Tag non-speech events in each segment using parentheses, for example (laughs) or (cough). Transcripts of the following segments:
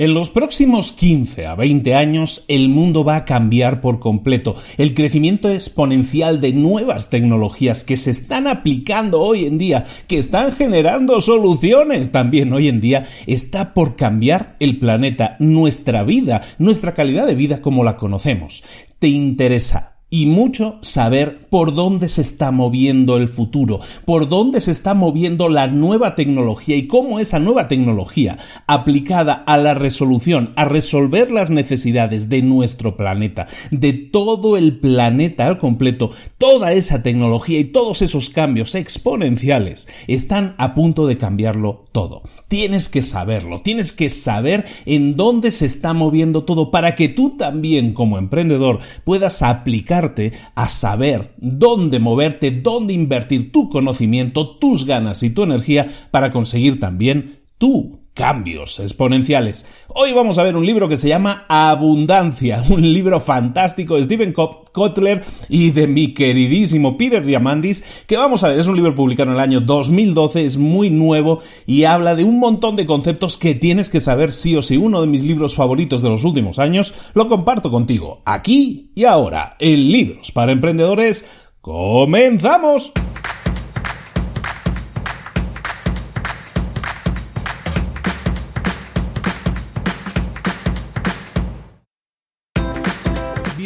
En los próximos 15 a 20 años el mundo va a cambiar por completo. El crecimiento exponencial de nuevas tecnologías que se están aplicando hoy en día, que están generando soluciones también hoy en día, está por cambiar el planeta, nuestra vida, nuestra calidad de vida como la conocemos. ¿Te interesa y mucho saber por dónde se está moviendo el futuro, por dónde se está moviendo la nueva tecnología y cómo esa nueva tecnología aplicada a la resolución, a resolver las necesidades de nuestro planeta, de todo el planeta al completo, toda esa tecnología y todos esos cambios exponenciales están a punto de cambiarlo todo. Tienes que saberlo, tienes que saber en dónde se está moviendo todo para que tú también como emprendedor puedas aplicarte a saber dónde moverte, dónde invertir tu conocimiento, tus ganas y tu energía para conseguir también tú cambios exponenciales. Hoy vamos a ver un libro que se llama Abundancia, (laughs) un libro fantástico de Stephen Kotler y de mi queridísimo Peter Diamandis, que vamos a ver, es un libro publicado en el año 2012, es muy nuevo y habla de un montón de conceptos que tienes que saber sí o sí. Uno de mis libros favoritos de los últimos años lo comparto contigo, aquí y ahora, en Libros para Emprendedores. ¡Comenzamos!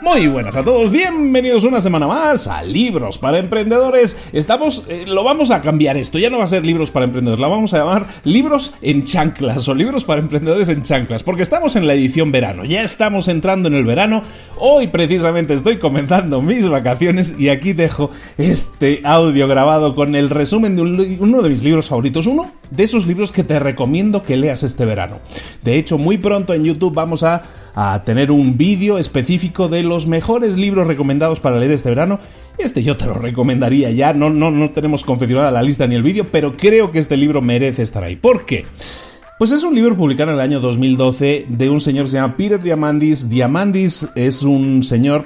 Muy buenas a todos, bienvenidos una semana más a Libros para Emprendedores. Estamos, eh, lo vamos a cambiar esto, ya no va a ser Libros para Emprendedores, la vamos a llamar Libros en Chanclas o Libros para Emprendedores en Chanclas, porque estamos en la edición verano, ya estamos entrando en el verano. Hoy precisamente estoy comenzando mis vacaciones y aquí dejo este audio grabado con el resumen de uno de mis libros favoritos, uno de esos libros que te recomiendo que leas este verano. De hecho, muy pronto en YouTube vamos a, tener un vídeo específico de los mejores libros recomendados para leer este verano. Este yo te lo recomendaría ya, no, no, no tenemos confeccionada la lista ni el vídeo, pero creo que este libro merece estar ahí. ¿Por qué? Pues es un libro publicado en el año 2012 de un señor que se llama Peter Diamandis. Diamandis es un señor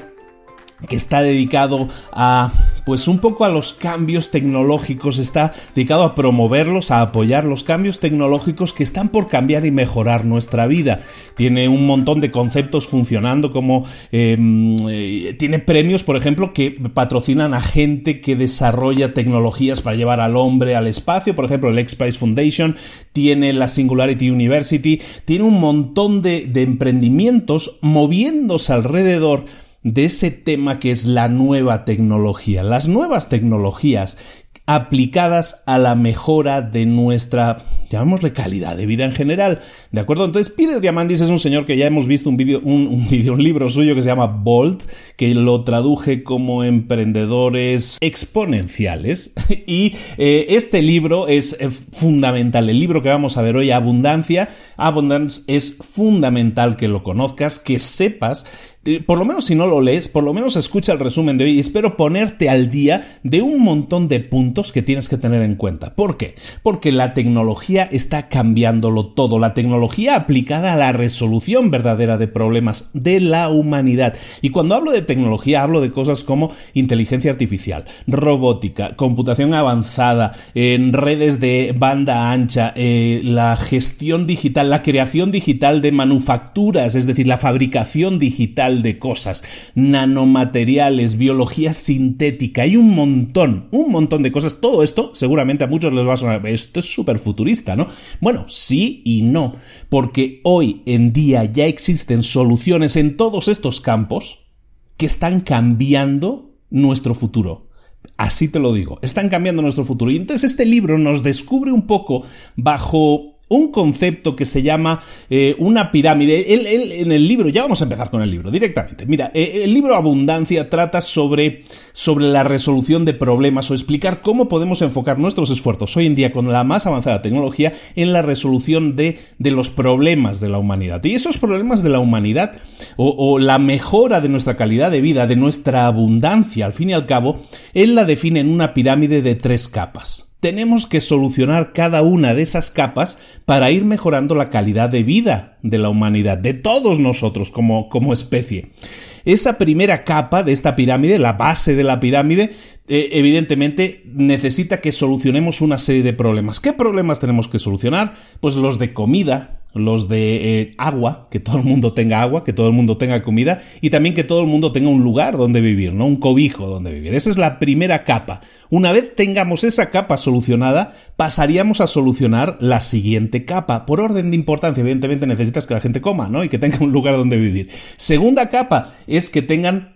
que está dedicado a pues un poco a los cambios tecnológicos, está dedicado a promoverlos, a apoyar los cambios tecnológicos que están por cambiar y mejorar nuestra vida. Tiene un montón de conceptos funcionando como em, eh, tiene premios, por ejemplo, que patrocinan a gente que desarrolla tecnologías para llevar al hombre al espacio, por ejemplo, el X Prize Foundation, tiene la Singularity University, tiene un montón de emprendimientos moviéndose alrededor de ese tema que es la nueva tecnología. Las nuevas tecnologías aplicadas a la mejora de nuestra, llamémosle calidad de vida en general. ¿De acuerdo? Entonces, Peter Diamandis es un señor que ya hemos visto un vídeo, un, un libro suyo que se llama Bolt, que lo traduje como emprendedores exponenciales. (laughs) Y eh, este libro es eh, fundamental. El libro que vamos a ver hoy, Abundancia, Abundance, es fundamental que lo conozcas, que sepas por lo menos si no lo lees, por lo menos escucha el resumen de hoy y espero ponerte al día de un montón de puntos que tienes que tener en cuenta. ¿Por qué? Porque la tecnología está cambiándolo todo, la tecnología aplicada a la resolución verdadera de problemas de la humanidad. Y cuando hablo de tecnología hablo de cosas como inteligencia artificial, robótica, computación avanzada, en redes de banda ancha, eh, la gestión digital, la creación digital de manufacturas, es decir, la fabricación digital de cosas, nanomateriales, biología sintética, hay un montón, un montón de cosas. Todo esto seguramente a muchos les va a sonar, esto es súper futurista, ¿no? Bueno, sí y no, porque hoy en día ya existen soluciones en todos estos campos que están cambiando nuestro futuro. Así te lo digo, están cambiando nuestro futuro. Y entonces este libro nos descubre un poco bajo un concepto que se llama eh, una pirámide. Él, en el libro, ya vamos a empezar con el libro directamente. Mira, eh, el libro Abundancia trata sobre, sobre la resolución de problemas o explicar cómo podemos enfocar nuestros esfuerzos hoy en día con la más avanzada tecnología en la resolución de, de los problemas de la humanidad. Y esos problemas de la humanidad o la mejora de nuestra calidad de vida, de nuestra abundancia, al fin y al cabo, él la define en una pirámide de tres capas tenemos que solucionar cada una de esas capas para ir mejorando la calidad de vida de la humanidad, de todos nosotros como, como especie. Esa primera capa de esta pirámide, la base de la pirámide, eh, evidentemente necesita que solucionemos una serie de problemas. ¿Qué problemas tenemos que solucionar? Pues los de comida, los de eh, agua, que todo el mundo tenga agua, que todo el mundo tenga comida y también que todo el mundo tenga un lugar donde vivir, ¿no? Un cobijo donde vivir. Esa es la primera capa. Una vez tengamos esa capa solucionada, pasaríamos a solucionar la siguiente capa. Por orden de importancia, evidentemente necesitas que la gente coma, ¿no? Y que tenga un lugar donde vivir. Segunda capa es que tengan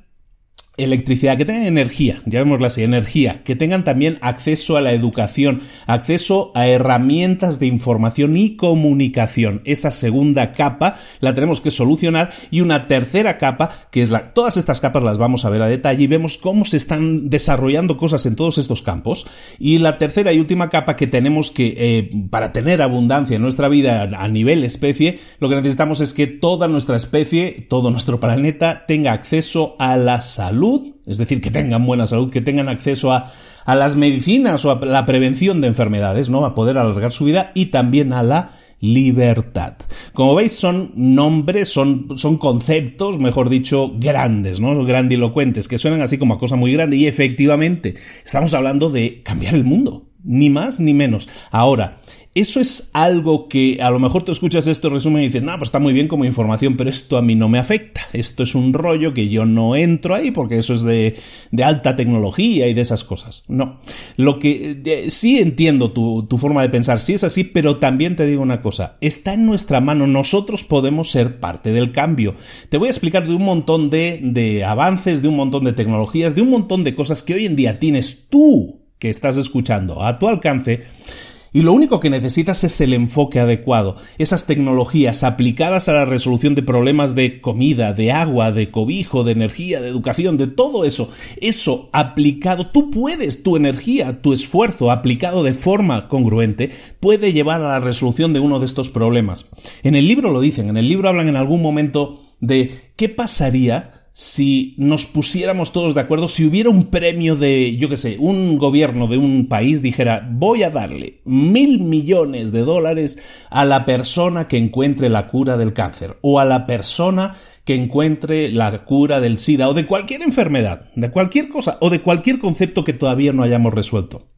electricidad, que tengan energía, llamémosla así, energía, que tengan también acceso a la educación, acceso a herramientas de información y comunicación. Esa segunda capa la tenemos que solucionar y una tercera capa, que es la... Todas estas capas las vamos a ver a detalle y vemos cómo se están desarrollando cosas en todos estos campos. Y la tercera y última capa que tenemos que, eh, para tener abundancia en nuestra vida a nivel especie, lo que necesitamos es que toda nuestra especie, todo nuestro planeta tenga acceso a la salud es decir, que tengan buena salud, que tengan acceso a, las medicinas o a la prevención de enfermedades, ¿no? A poder alargar su vida y también a la libertad. Como veis, son nombres, son, son conceptos, mejor dicho, grandes, ¿no? Grandilocuentes, que suenan así como a cosa muy grande. Y efectivamente, estamos hablando de cambiar el mundo. Ni más ni menos. Ahora, eso es algo que a lo mejor tú escuchas este resumen y dices, no, pues está muy bien como información, pero esto a mí no me afecta. Esto es un rollo que yo no entro ahí porque eso es de, alta tecnología y de esas cosas. No. Lo que sí entiendo tu, forma de pensar, sí es así, pero también te digo una cosa, está en nuestra mano, nosotros podemos ser parte del cambio. Te voy a explicar de un montón de, de avances, de un montón de tecnologías, de un montón de cosas que hoy en día tienes tú que estás escuchando a tu alcance Y lo único que necesitas es el enfoque adecuado, esas tecnologías aplicadas a la resolución de problemas de comida, de agua, de cobijo, de energía, de educación, de todo eso. Eso aplicado, tú puedes, tu energía, tu esfuerzo aplicado de forma congruente puede llevar a la resolución de uno de estos problemas. En el libro lo dicen, en el libro hablan en algún momento de qué pasaría si nos pusiéramos todos de acuerdo, si hubiera un premio de, yo qué sé, un gobierno de un país dijera, voy a darle mil millones de dólares a la persona que encuentre la cura del cáncer o a la persona que encuentre la cura del SIDA o de cualquier enfermedad, de cualquier cosa o de cualquier concepto que todavía no hayamos resuelto.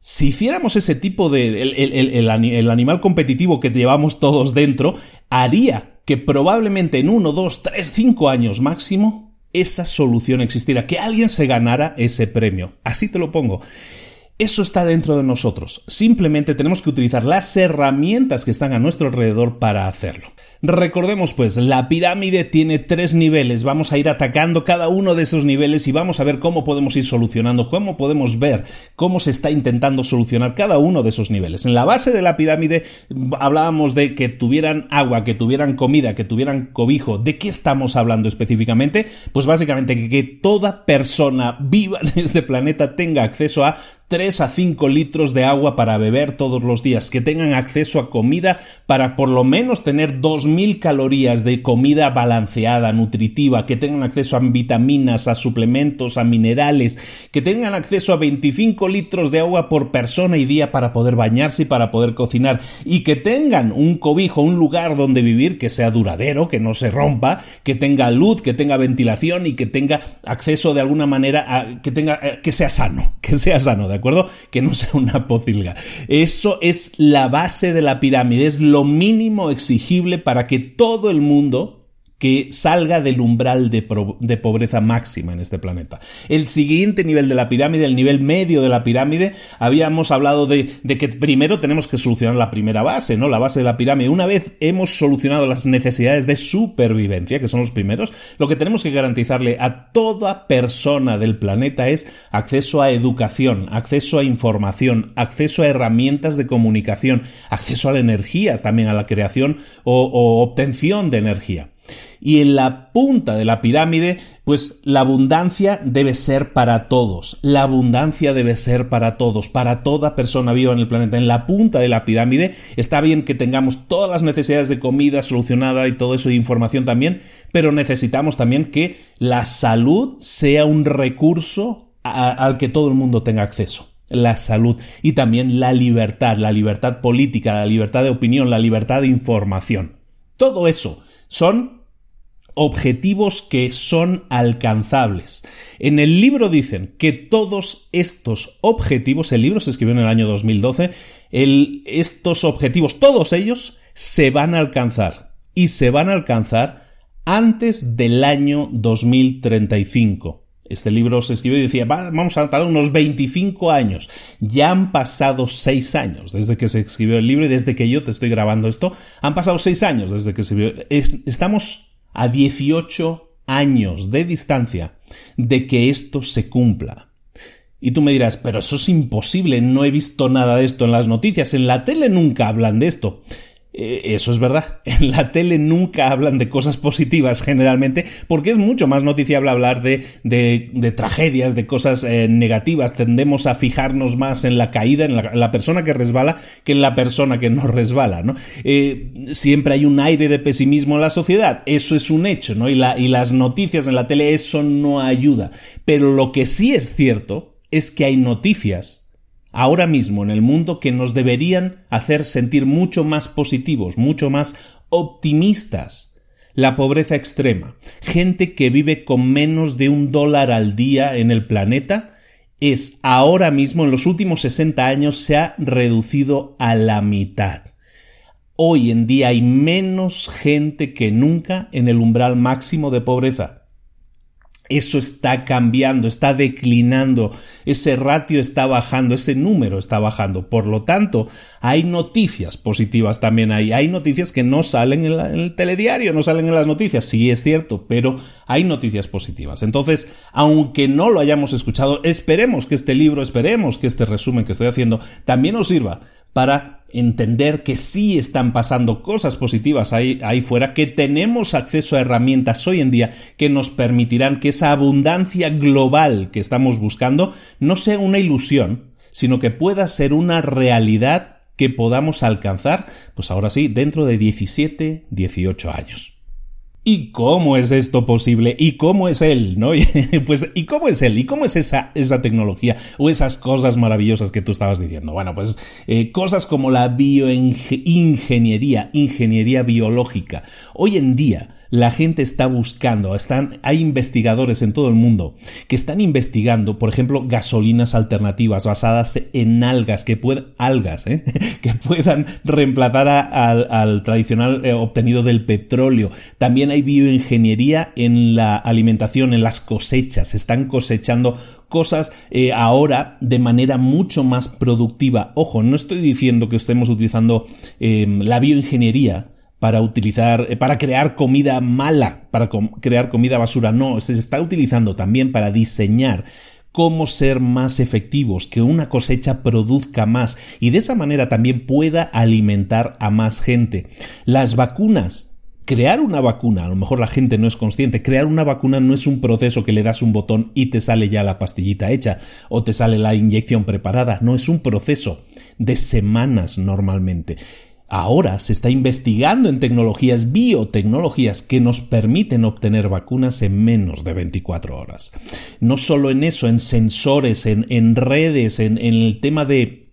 Si hiciéramos ese tipo de... el, el animal competitivo que llevamos todos dentro, haría que probablemente en uno, dos, tres, cinco años máximo, esa solución existiera, que alguien se ganara ese premio. Así te lo pongo. Eso está dentro de nosotros. Simplemente tenemos que utilizar las herramientas que están a nuestro alrededor para hacerlo. Recordemos pues, la pirámide tiene tres niveles, vamos a ir atacando cada uno de esos niveles y vamos a ver cómo podemos ir solucionando, cómo podemos ver cómo se está intentando solucionar cada uno de esos niveles. En la base de la pirámide hablábamos de que tuvieran agua, que tuvieran comida, que tuvieran cobijo. ¿De qué estamos hablando específicamente? Pues básicamente que toda persona viva en este planeta tenga acceso a 3 a 5 litros de agua para beber todos los días, que tengan acceso a comida para por lo menos tener 2.000 calorías de comida balanceada, nutritiva, que tengan acceso a vitaminas, a suplementos, a minerales, que tengan acceso a 25 litros de agua por persona y día para poder bañarse y para poder cocinar, y que tengan un cobijo, un lugar donde vivir que sea duradero, que no se rompa, que tenga luz, que tenga ventilación y que tenga acceso de alguna manera a que tenga eh, que sea sano, (laughs) que sea sano, ¿de acuerdo? Que no sea una pocilga. Eso es la base de la pirámide, es lo mínimo exigible para que todo el mundo que salga del umbral de, pobreza máxima en este planeta. El siguiente nivel de la pirámide, el nivel medio de la pirámide, habíamos hablado de, que primero tenemos que solucionar la primera base, ¿no? La base de la pirámide. Una vez hemos solucionado las necesidades de supervivencia, que son los primeros, lo que tenemos que garantizarle a toda persona del planeta es acceso a educación, acceso a información, acceso a herramientas de comunicación, acceso a la energía, también a la creación o obtención de energía. Y en la punta de la pirámide, pues la abundancia debe ser para todos. La abundancia debe ser para todos, para toda persona viva en el planeta. En la punta de la pirámide está bien que tengamos todas las necesidades de comida solucionada y todo eso de información también, pero necesitamos también que la salud sea un recurso al que todo el mundo tenga acceso la salud y también la libertad, la libertad política, la libertad de opinión, la libertad de información. Todo eso son objetivos que son alcanzables. En el libro dicen que todos estos objetivos, el libro se escribió en el año 2012, estos objetivos, todos ellos, se van a alcanzar. Y se van a alcanzar antes del año 2035. Este libro se escribió y decía, vamos a tardar unos 25 años. Ya han pasado 6 años desde que se escribió el libro y desde que yo te estoy grabando esto. Han pasado 6 años desde que se escribió. estamos a 18 años de distancia de que esto se cumpla. Y tú me dirás, pero eso es imposible, no he visto nada de esto en las noticias, en la tele nunca hablan de esto. Eh, eso es verdad. (laughs) En la tele nunca hablan de cosas positivas generalmente, porque es mucho más noticiable hablar de, de, tragedias, de cosas eh, negativas. Tendemos a fijarnos más en la caída, en la, persona que resbala, que en la persona que no (laughs) resbala. ¿no? Eh, siempre hay un aire de pesimismo en la sociedad. Eso es un hecho, ¿no? Y, la, y las noticias en la tele, eso no ayuda. Pero lo que sí es cierto es que hay noticias ahora mismo en el mundo que nos deberían hacer sentir mucho más positivos, mucho más optimistas. La pobreza extrema, gente que vive con menos de un dólar al día en el planeta, es ahora mismo, en los últimos 60 años, se ha reducido a la mitad. Hoy en día hay menos gente que nunca en el umbral máximo de pobreza. Eso está cambiando, está declinando, ese ratio está bajando, ese número está bajando. Por lo tanto, hay noticias positivas también ahí. Hay noticias que no salen en, el telediario, no salen en las noticias. Sí, es cierto, pero hay noticias positivas. Entonces, aunque no lo hayamos escuchado, esperemos que este libro, esperemos que este resumen que estoy haciendo también os sirva para entender que sí están pasando cosas positivas ahí, ahí, fuera, que tenemos acceso a herramientas hoy en día que nos permitirán que esa abundancia global que estamos buscando no sea una ilusión, sino que pueda ser una realidad que podamos alcanzar, pues ahora sí, dentro de 17, 18 años. ¿Y cómo es esto posible? ¿Y cómo es él? ¿No? (laughs) pues, ¿y cómo es él? ¿Y cómo es esa, esa tecnología o esas cosas maravillosas que tú estabas diciendo? Bueno, pues eh, cosas como la bioingeniería, ingeniería biológica. Hoy en día, la gente está buscando, están, hay investigadores en todo el mundo que están investigando, por ejemplo, gasolinas alternativas basadas en algas que puedan, algas, ¿eh? (laughs) que puedan reemplazar al, tradicional eh, obtenido del petróleo. También hay bioingeniería en la alimentación, en las cosechas. Están cosechando cosas eh, ahora de manera mucho más productiva. Ojo, no estoy diciendo que estemos utilizando la bioingeniería para utilizar, eh, para crear comida mala, para crear comida basura. No, se está utilizando también para diseñar cómo ser más efectivos, que una cosecha produzca más y de esa manera también pueda alimentar a más gente. Las vacunas Crear una vacuna, a lo mejor la gente no es consciente, crear una vacuna no es un proceso que le das un botón y te sale ya la pastillita hecha o te sale la inyección preparada, no es un proceso de semanas normalmente. Ahora se está investigando en tecnologías, biotecnologías, que nos permiten obtener vacunas en menos de 24 horas. No solo en eso, en sensores, en, redes, en, en el tema de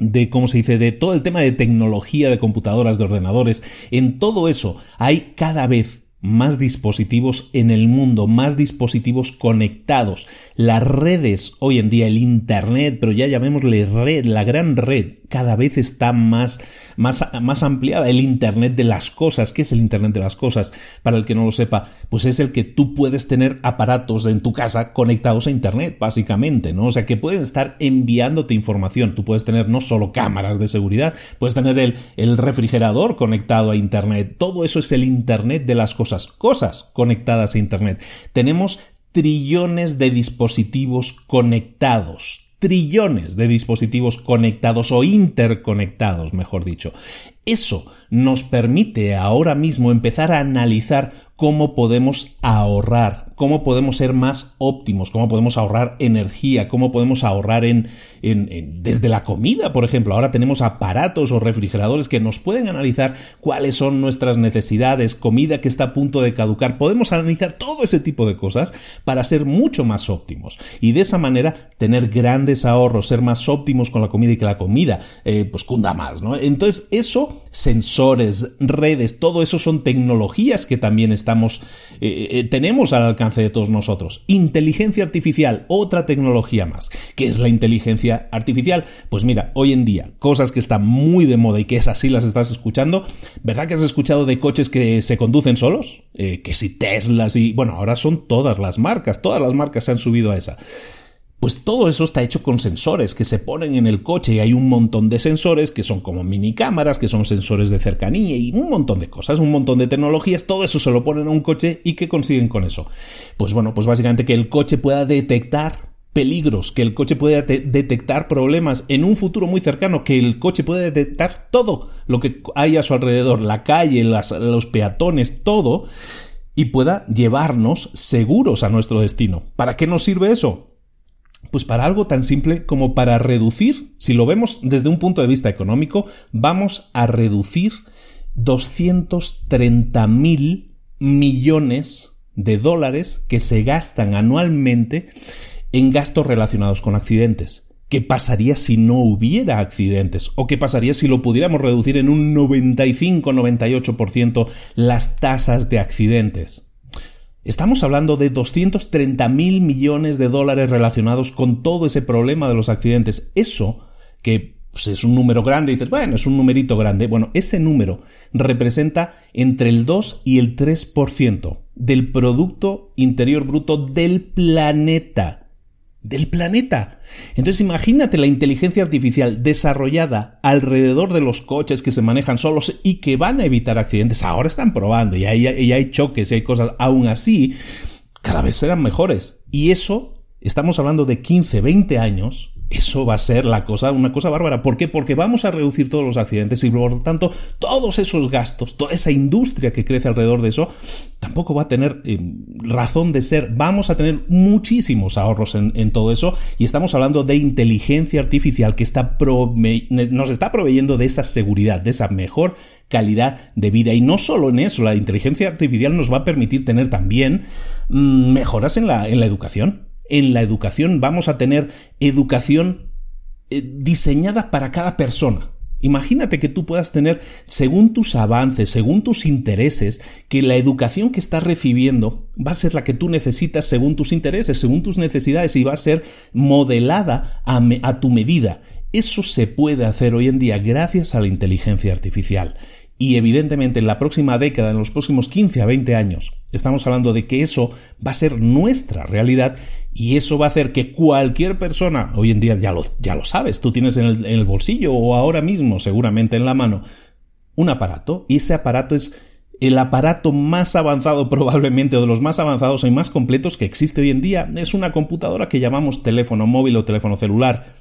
de cómo se dice, de todo el tema de tecnología, de computadoras, de ordenadores, en todo eso hay cada vez más dispositivos en el mundo, más dispositivos conectados. Las redes hoy en día, el Internet, pero ya llamémosle red, la gran red, cada vez está más, más, ampliada. El Internet de las cosas. ¿Qué es el Internet de las cosas? Para el que no lo sepa, pues es el que tú puedes tener aparatos en tu casa conectados a Internet, básicamente, ¿no? O sea, que pueden estar enviándote información. Tú puedes tener no solo cámaras de seguridad, puedes tener el refrigerador conectado a Internet. Todo eso es el Internet de las cosas. Cosas conectadas a Internet. Tenemos trillones de dispositivos conectados, trillones de dispositivos conectados o interconectados, mejor dicho. Eso nos permite ahora mismo empezar a analizar cómo podemos ahorrar, cómo podemos ser más óptimos, cómo podemos ahorrar energía, cómo podemos ahorrar en, desde la comida, por ejemplo. Ahora tenemos aparatos o refrigeradores que nos pueden analizar cuáles son nuestras necesidades, comida que está a punto de caducar. Podemos analizar todo ese tipo de cosas para ser mucho más óptimos y de esa manera tener grandes ahorros, ser más óptimos con la comida y que la comida eh, pues cunda más, ¿no? Entonces eso, sensores, redes, todo eso son tecnologías que también estamos, eh, eh, tenemos al alcance de todos nosotros. Inteligencia artificial, otra tecnología más. ¿Qué es la inteligencia artificial? Pues mira, hoy en día, cosas que están muy de moda y que es así las estás escuchando, ¿verdad que has escuchado de coches que se conducen solos? Eh, que si Teslas y... Bueno, ahora son todas las marcas, todas las marcas se han subido a esa. Pues todo eso está hecho con sensores que se ponen en el coche y hay un montón de sensores que son como mini cámaras, que son sensores de cercanía y un montón de cosas, un montón de tecnologías, todo eso se lo ponen a un coche y ¿qué consiguen con eso? Pues bueno, pues básicamente que el coche pueda detectar peligros, que el coche pueda detectar problemas en un futuro muy cercano, que el coche pueda detectar todo lo que hay a su alrededor, la calle, los peatones, todo, y pueda llevarnos seguros a nuestro destino. ¿Para qué nos sirve eso? Pues para algo tan simple como para reducir, si lo vemos desde un punto de vista económico, vamos a reducir 230 mil millones de dólares que se gastan anualmente en gastos relacionados con accidentes. ¿Qué pasaría si no hubiera accidentes? ¿O qué pasaría si lo pudiéramos reducir en un 95-98% las tasas de accidentes? Estamos hablando de 230 mil millones de dólares relacionados con todo ese problema de los accidentes. Eso, que pues, es un número grande, y dices, bueno, es un numerito grande. Bueno, ese número representa entre el 2 y el 3% del Producto Interior Bruto del planeta del planeta. Entonces imagínate la inteligencia artificial desarrollada alrededor de los coches que se manejan solos y que van a evitar accidentes. Ahora están probando y hay, hay choques y hay cosas. Aún así, cada vez serán mejores. Y eso, estamos hablando de 15, 20 años, eso va a ser la cosa, una cosa bárbara. ¿Por qué? Porque vamos a reducir todos los accidentes y por lo tanto todos esos gastos, toda esa industria que crece alrededor de eso, tampoco va a tener eh, razón de ser. Vamos a tener muchísimos ahorros en, todo eso y estamos hablando de inteligencia artificial que está nos está proveyendo de esa seguridad, de esa mejor calidad de vida. Y no solo en eso, la inteligencia artificial nos va a permitir tener también mm, mejoras en la, en la educación en la educación vamos a tener educación eh, diseñada para cada persona. Imagínate que tú puedas tener, según tus avances, según tus intereses, que la educación que estás recibiendo va a ser la que tú necesitas según tus intereses, según tus necesidades y va a ser modelada a, a tu medida. Eso se puede hacer hoy en día gracias a la inteligencia artificial. Y evidentemente en la próxima década, en los próximos 15 a 20 años, estamos hablando de que eso va a ser nuestra realidad y eso va a hacer que cualquier persona, hoy en día ya lo, ya lo sabes, tú tienes en el, en el bolsillo o ahora mismo seguramente en la mano un aparato y ese aparato es el aparato más avanzado (laughs) probablemente o de los más avanzados y más completos que existe hoy en día. Es una computadora que llamamos teléfono móvil o teléfono celular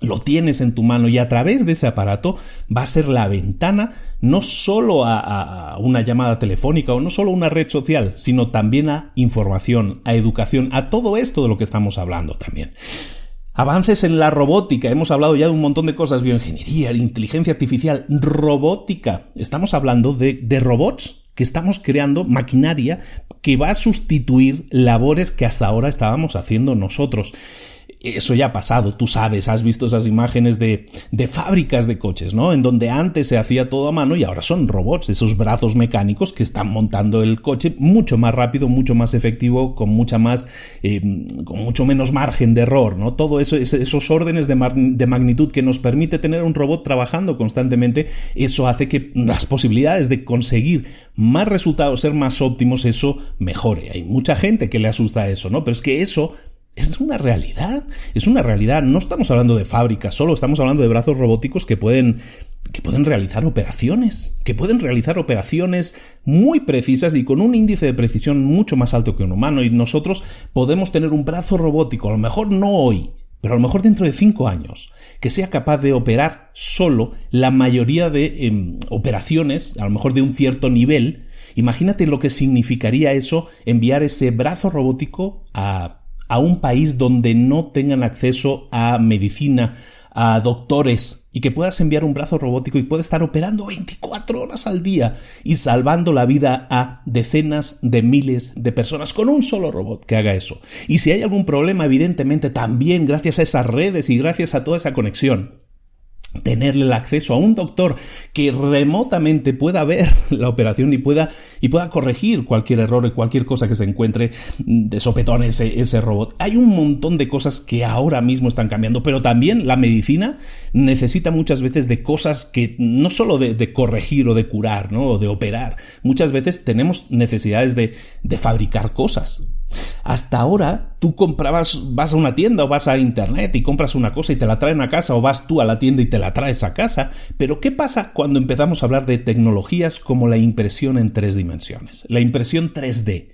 lo tienes en tu mano y a través de ese aparato va a ser la ventana no solo a, una llamada telefónica o no solo a una red social, sino también a información, a educación, a todo esto de lo que estamos hablando también. Avances en la robótica, hemos hablado ya de un montón de cosas, bioingeniería, inteligencia artificial, robótica. Estamos hablando de, de robots que estamos creando maquinaria que va a sustituir labores que hasta ahora estábamos haciendo nosotros eso ya ha pasado, tú sabes, has visto esas imágenes de, de, fábricas de coches, ¿no? En donde antes se hacía todo a mano y ahora son robots, esos brazos mecánicos que están montando el coche mucho más rápido, mucho más efectivo, con mucha más, eh, con mucho menos margen de error, ¿no? Todo eso, esos órdenes de, de magnitud que nos permite tener un robot trabajando constantemente, eso hace que las posibilidades de conseguir más resultados, ser más óptimos, eso mejore. Hay mucha gente que le asusta eso, ¿no? Pero es que eso es una realidad, es una realidad. No estamos hablando de fábricas, solo estamos hablando de brazos robóticos que pueden, que pueden realizar operaciones, que pueden realizar operaciones muy precisas y con un índice de precisión mucho más alto que un humano. Y nosotros podemos tener un brazo robótico, a lo mejor no hoy, pero a lo mejor dentro de cinco años, que sea capaz de operar solo la mayoría de em, operaciones, a lo mejor de un cierto nivel. Imagínate lo que significaría eso, enviar ese brazo robótico a a un país donde no tengan acceso a medicina, a doctores y que puedas enviar un brazo robótico y pueda estar operando 24 horas al día y salvando la vida a decenas de miles de personas con un solo robot que haga eso. Y si hay algún problema, evidentemente también gracias a esas redes y gracias a toda esa conexión, tenerle el acceso a un doctor que remotamente pueda ver (laughs) la operación y pueda, y pueda corregir cualquier error y cualquier cosa que se encuentre de sopetón ese, ese robot. Hay un montón de cosas que ahora mismo están cambiando, pero también la medicina necesita muchas veces de cosas que no solo de, corregir o de curar, ¿no? o de operar. Muchas veces tenemos necesidades de, de fabricar cosas. Hasta ahora tú comprabas, vas a una tienda o vas a internet y compras una cosa y te la traen a casa o vas tú a la tienda y te la traes a casa. Pero ¿qué pasa cuando empezamos a hablar de tecnologías como la impresión en tres dimensiones? La impresión 3D.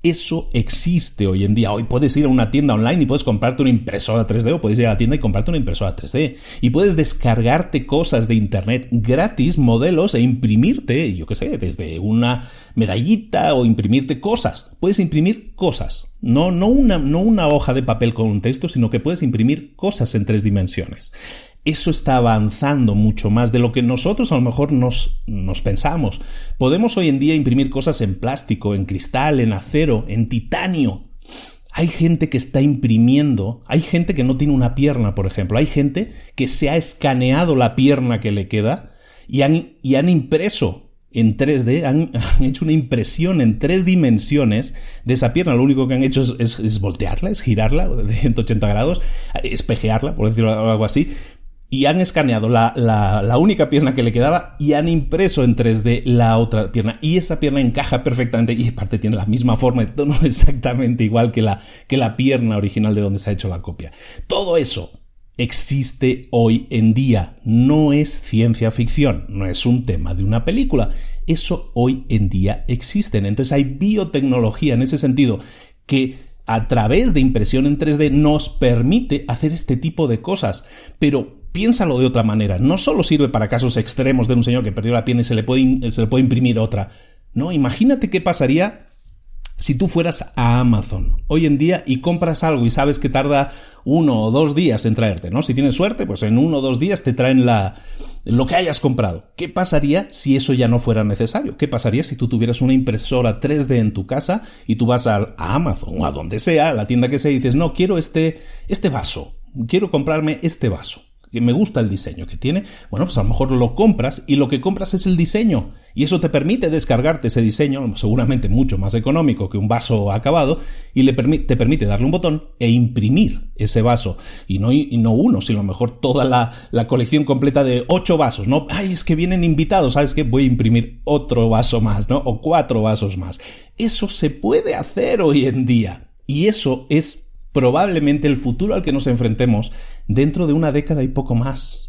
Eso existe hoy en día. Hoy puedes ir a una tienda online y puedes comprarte una impresora 3D o puedes ir a la tienda y comprarte una impresora 3D. Y puedes descargarte cosas de internet gratis, modelos e imprimirte, yo qué sé, desde una medallita o imprimirte cosas. Puedes imprimir cosas. No, no, una, hoja de papel con un texto, sino que puedes imprimir cosas en tres dimensiones eso está avanzando mucho más de lo que nosotros a lo mejor nos, nos pensamos. Podemos hoy en día imprimir cosas en plástico, en cristal, en acero, en titanio. Hay gente que está imprimiendo, hay gente que no tiene una pierna, por ejemplo, hay gente que se ha escaneado la pierna que le queda y han, y han impreso en 3D, (laughs) han, hecho una impresión en tres dimensiones de esa pierna. Lo único que han hecho es, voltearla, es girarla de 180 grados, espejearla, por decirlo algo así, y han escaneado la, única pierna que le quedaba y han impreso en 3D la otra pierna. Y esa pierna encaja perfectamente y aparte tiene la misma forma, no (laughs) exactamente igual que la, que la pierna original de donde se ha hecho la copia. Todo eso existe hoy en día. No es ciencia ficción, no es un tema de una película. Eso hoy en día existe. Entonces hay biotecnología en ese sentido que a través de impresión en 3D nos permite hacer este tipo de cosas. Pero piénsalo de otra manera. No solo sirve para casos extremos de un señor que perdió la pierna y se le puede, se le puede imprimir otra. No, imagínate qué pasaría si tú fueras a Amazon hoy en día y compras algo y sabes que tarda uno o dos días en traerte, ¿no? Si tienes suerte, pues en uno o dos días te traen la, lo que hayas comprado. ¿Qué pasaría si eso ya no fuera necesario? ¿Qué pasaría si tú tuvieras una impresora 3D en tu casa y tú vas a, Amazon o a donde sea, a la tienda que sea, y dices, no, quiero este, este vaso, quiero comprarme este vaso? que me gusta el diseño que tiene, bueno, pues a lo mejor lo compras y lo que compras es el diseño. Y eso te permite descargarte ese diseño, seguramente mucho más económico que un vaso acabado, y te permite darle un botón e imprimir ese vaso. Y no, y no uno, sino a lo mejor toda la, la, colección completa de ocho vasos, ¿no? Ay, es que vienen invitados, ¿sabes qué? Voy a imprimir otro vaso más, ¿no? O cuatro vasos más. Eso se puede hacer hoy en día. Y eso es probablemente el futuro al que nos enfrentemos dentro de una década y poco más.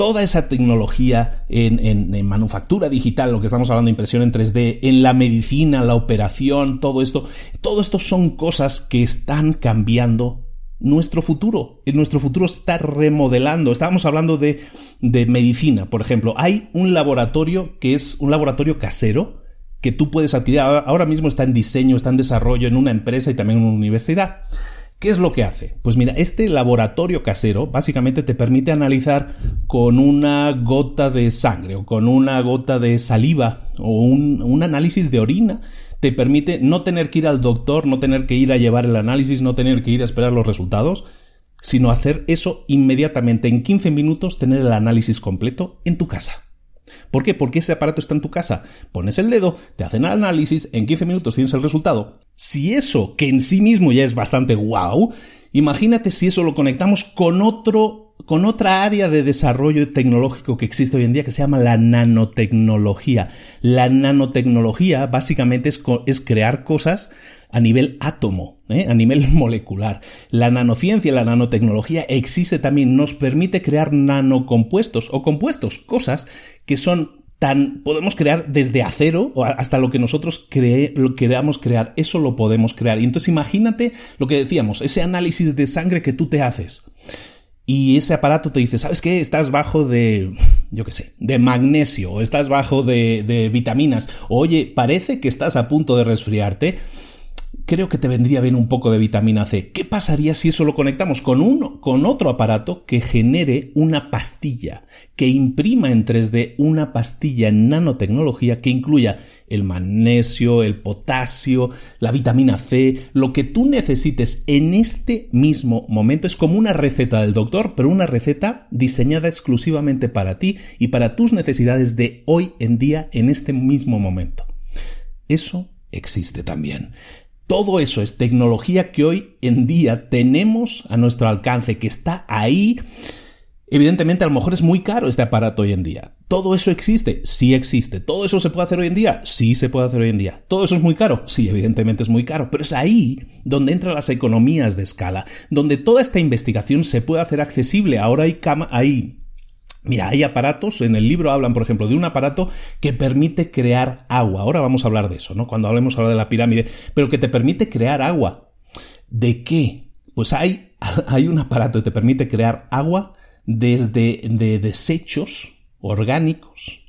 Toda esa tecnología en, manufactura digital, lo que estamos hablando, impresión en 3D, en la medicina, la operación, todo esto, todo esto son cosas que están cambiando nuestro futuro. Nuestro futuro está remodelando. Estábamos hablando de, de medicina, por ejemplo. Hay un laboratorio que es un laboratorio casero que tú puedes adquirir. Ahora mismo está en diseño, está en desarrollo en una empresa y también en una universidad. ¿Qué es lo que hace? Pues mira, este laboratorio casero básicamente te permite analizar con una gota de sangre o con una gota de saliva o un, un, análisis de orina. Te permite no tener que ir al doctor, no tener que ir a llevar el análisis, no tener que ir a esperar los resultados, sino hacer eso inmediatamente en 15 minutos, tener el análisis completo en tu casa. ¿Por qué? Porque ese aparato está en tu casa. Pones el dedo, te hacen el análisis, en 15 minutos tienes el resultado. Si eso, que en sí mismo ya es bastante wow, imagínate si eso lo conectamos con otro con otra área de desarrollo tecnológico que existe hoy en día que se llama la nanotecnología. La nanotecnología básicamente es, es crear cosas a nivel átomo, ¿eh? a nivel (laughs) molecular. La nanociencia, la nanotecnología existe también, nos permite crear nanocompuestos o compuestos, cosas que son tan podemos crear desde acero hasta lo que nosotros queramos crear, eso lo podemos crear. Y entonces imagínate lo que decíamos, ese análisis de sangre que tú te haces. Y ese aparato te dice, ¿sabes qué? Estás bajo de, yo qué sé, de magnesio, o estás bajo de, de vitaminas. Oye, parece que estás a punto de resfriarte creo que te vendría bien un poco de vitamina C. ¿Qué pasaría si eso lo conectamos con uno, con otro aparato que genere una pastilla, que imprima en 3D una pastilla en nanotecnología que incluya el magnesio, el potasio, la vitamina C, lo que tú necesites en este mismo momento. Es como una receta del doctor, pero una receta diseñada exclusivamente para ti y para tus necesidades de hoy en día, en este mismo momento. Eso existe también. Todo eso es tecnología que hoy en día tenemos a nuestro alcance, que está ahí. Evidentemente, a lo mejor es muy caro este aparato hoy en día. ¿Todo eso existe? Sí existe. ¿Todo eso se puede hacer hoy en día? Sí se puede hacer hoy en día. ¿Todo eso es muy caro? Sí, evidentemente es muy caro. Pero es ahí donde entran las economías de escala, donde toda esta investigación se puede hacer accesible. Ahora hay, hay Mira, hay aparatos, en el libro hablan, por ejemplo, de un aparato que permite crear agua. Ahora vamos a hablar de eso, ¿no? Cuando hablemos ahora de la pirámide, pero que te permite crear agua. ¿De qué? Pues hay, (laughs) hay un aparato que te permite crear agua desde de desechos orgánicos,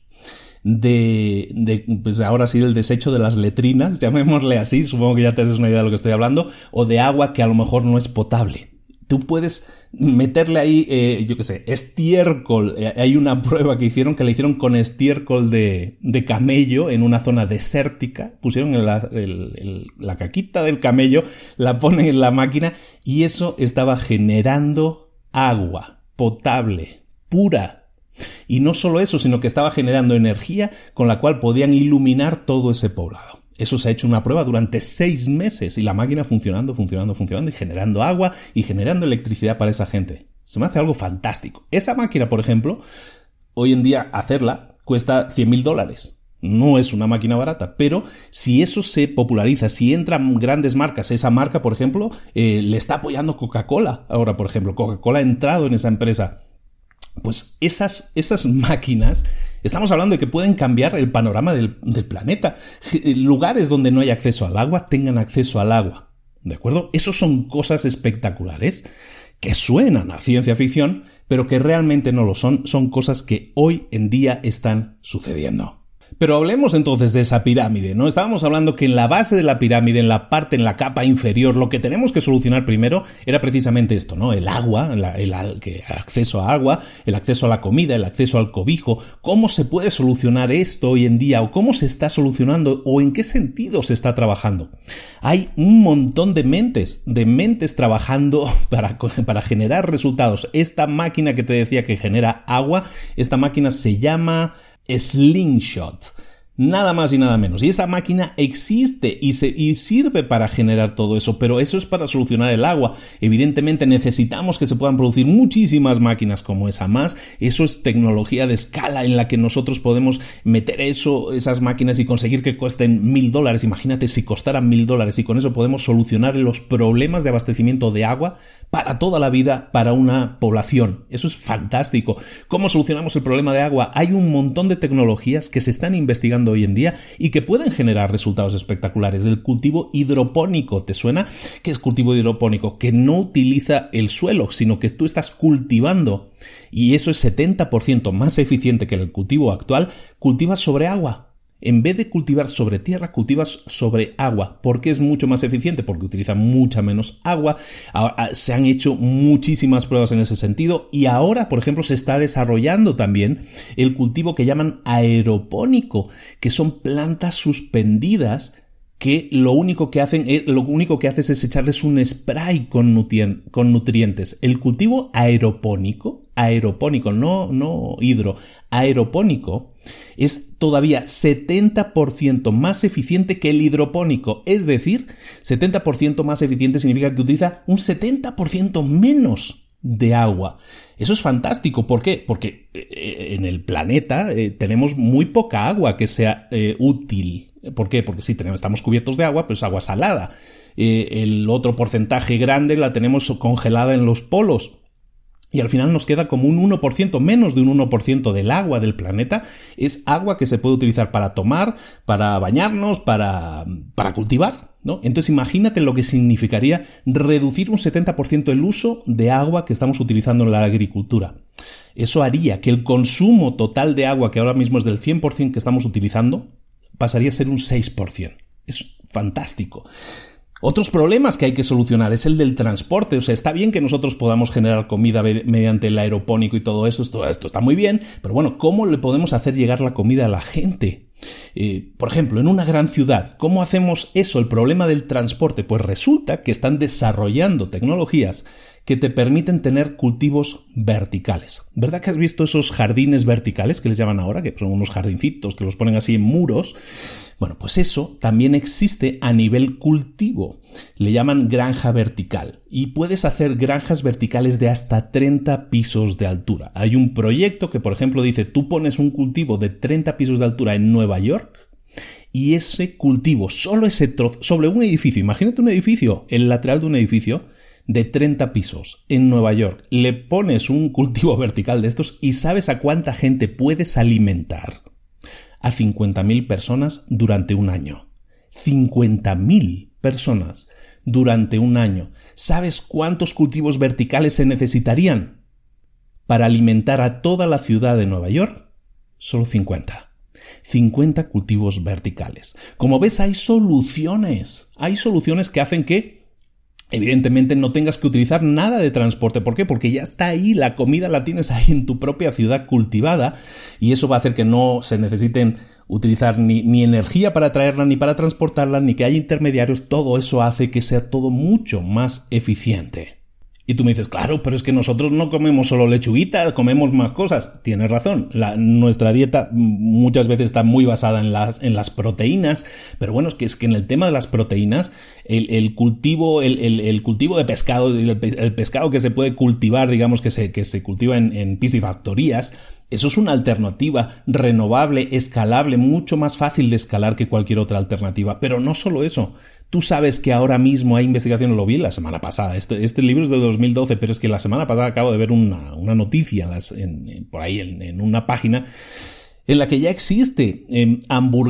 de, de, pues ahora sí, el desecho de las letrinas, (laughs) llamémosle así, supongo que ya te des una idea de lo que estoy hablando, o de agua que a lo mejor no es potable tú puedes meterle ahí, eh, yo qué sé, estiércol. Eh, hay una prueba que hicieron que la hicieron con estiércol de, de camello en una zona desértica. Pusieron la, la caquita del camello, la ponen en la máquina y eso estaba generando agua potable, pura. Y no solo eso, sino que estaba generando energía con la cual podían iluminar todo ese poblado. Eso se ha hecho una prueba durante seis meses y la máquina funcionando, funcionando, funcionando y generando agua y generando electricidad para esa gente. Se me hace algo fantástico. Esa máquina, por ejemplo, hoy en día hacerla cuesta 100 mil dólares. No es una máquina barata, pero si eso se populariza, si entran grandes marcas, esa marca, por ejemplo, eh, le está apoyando Coca-Cola. Ahora, por ejemplo, Coca-Cola ha entrado en esa empresa. Pues esas, esas máquinas Estamos hablando de que pueden cambiar el panorama del, planeta. Lugares donde no hay acceso al agua tengan acceso al agua. ¿De acuerdo? Esos son cosas espectaculares que suenan a ciencia ficción, pero que realmente no lo son, son cosas que hoy en día están sucediendo. Pero hablemos entonces de esa pirámide, ¿no? Estábamos hablando que en la base de la pirámide, en la parte, en la capa inferior, lo que tenemos que solucionar primero era precisamente esto, ¿no? El agua, el, acceso a agua, el acceso a la comida, el acceso al cobijo. ¿Cómo se puede solucionar esto hoy en día? ¿O cómo se está solucionando? ¿O en qué sentido se está trabajando? Hay un montón de mentes, de mentes trabajando (laughs) para, para generar resultados. Esta máquina que te decía que genera agua, esta máquina se llama Slingshot. Nada más y nada menos. Y esa máquina existe y, se, y, sirve para generar todo eso, pero eso es para solucionar el agua. Evidentemente necesitamos que se puedan producir muchísimas máquinas como esa más. Eso es tecnología de escala en la que nosotros podemos meter eso, esas máquinas y conseguir que cuesten mil dólares. Imagínate si costaran mil dólares y con eso podemos solucionar los problemas de abastecimiento de agua para toda la vida para una población. Eso es fantástico. ¿Cómo solucionamos el problema de agua? Hay un montón de tecnologías que se están investigando hoy en día y que pueden generar resultados espectaculares. El cultivo hidropónico, ¿te suena? ¿Qué es cultivo hidropónico? Que no utiliza el suelo, sino que tú estás cultivando y eso es 70% más eficiente que el cultivo actual, cultivas sobre agua. En vez de cultivar sobre tierra, cultivas sobre agua. ¿Por qué es mucho más eficiente? Porque utiliza mucha menos agua. se han hecho muchísimas pruebas en ese sentido y ahora, por ejemplo, se está desarrollando también el cultivo que llaman aeropónico, que son plantas suspendidas que lo único que hacen, eh, lo único que haces es echarles un spray con, nutrientes. El cultivo aeropónico, aeropónico, no, no hidro, aeropónico, es todavía 70% más eficiente que el hidropónico. Es decir, 70% más eficiente significa que utiliza un 70% menos de agua. Eso es fantástico. ¿Por qué? Porque eh, en el planeta eh, tenemos muy poca agua que sea útil ¿Por qué? Porque sí, tenemos, estamos cubiertos de agua, pero es agua salada. Eh, el otro porcentaje grande la tenemos congelada en los polos. Y al final nos queda como un 1%, menos de un 1% del agua del planeta es agua que se puede utilizar para tomar, para bañarnos, para, para cultivar. ¿no? Entonces imagínate lo que significaría reducir un 70% el uso de agua que estamos utilizando en la agricultura. Eso haría que el consumo total de agua que ahora mismo es del 100% que estamos utilizando, pasaría a ser un 6%. Es fantástico. Otros problemas que hay que solucionar es el del transporte. O sea, está bien que nosotros podamos generar comida mediante el aeropónico y todo eso, esto, esto está muy bien, pero bueno, ¿cómo le podemos hacer llegar la comida a la gente? Eh, por ejemplo, en una gran ciudad, ¿cómo hacemos eso, el problema del transporte? Pues resulta que están desarrollando tecnologías que te permiten tener cultivos verticales. ¿Verdad que has visto esos jardines verticales que les llaman ahora, que son unos jardincitos que los ponen así en muros? Bueno, pues eso también existe a nivel cultivo. Le llaman granja vertical y puedes hacer granjas verticales de hasta 30 pisos de altura. Hay un proyecto que, por ejemplo, dice tú pones un cultivo de 30 pisos de altura en Nueva York y ese cultivo, solo ese trozo, sobre un edificio, imagínate un edificio, el lateral de un edificio, de 30 pisos en Nueva York, le pones un cultivo (laughs) vertical de estos y sabes a cuánta gente puedes alimentar. A 50.000 personas durante un año. 50.000 personas durante un año. ¿Sabes cuántos cultivos verticales se necesitarían? Para alimentar a toda la ciudad de Nueva York, solo 50. 50 cultivos verticales. Como ves, hay soluciones. Hay soluciones que hacen que evidentemente no tengas que utilizar nada de transporte. ¿Por qué? Porque ya está ahí, la comida la tienes ahí en tu propia ciudad cultivada y eso va a hacer que no se necesiten utilizar ni, ni, energía para traerla ni para transportarla, ni que haya intermediarios. Todo eso hace que sea todo mucho más eficiente. Y tú me dices, claro, pero es que nosotros no comemos solo lechuguita, comemos más cosas. Tienes razón, nuestra dieta muchas veces está muy basada en las, en las proteínas, pero bueno, es que, es que en el tema de las proteínas, el, cultivo, el, cultivo de pescado, el, pescado que se puede cultivar, digamos que se, que se cultiva en piscifactorías, eso es una alternativa renovable, escalable, mucho más fácil de escalar que cualquier otra alternativa. Pero no solo eso, Tú sabes que ahora mismo hay investigación, lo vi la semana pasada, este, este libro es de 2012, pero es que la semana pasada acabo de ver una, noticia por ahí en, una página en la que ya existe, eh,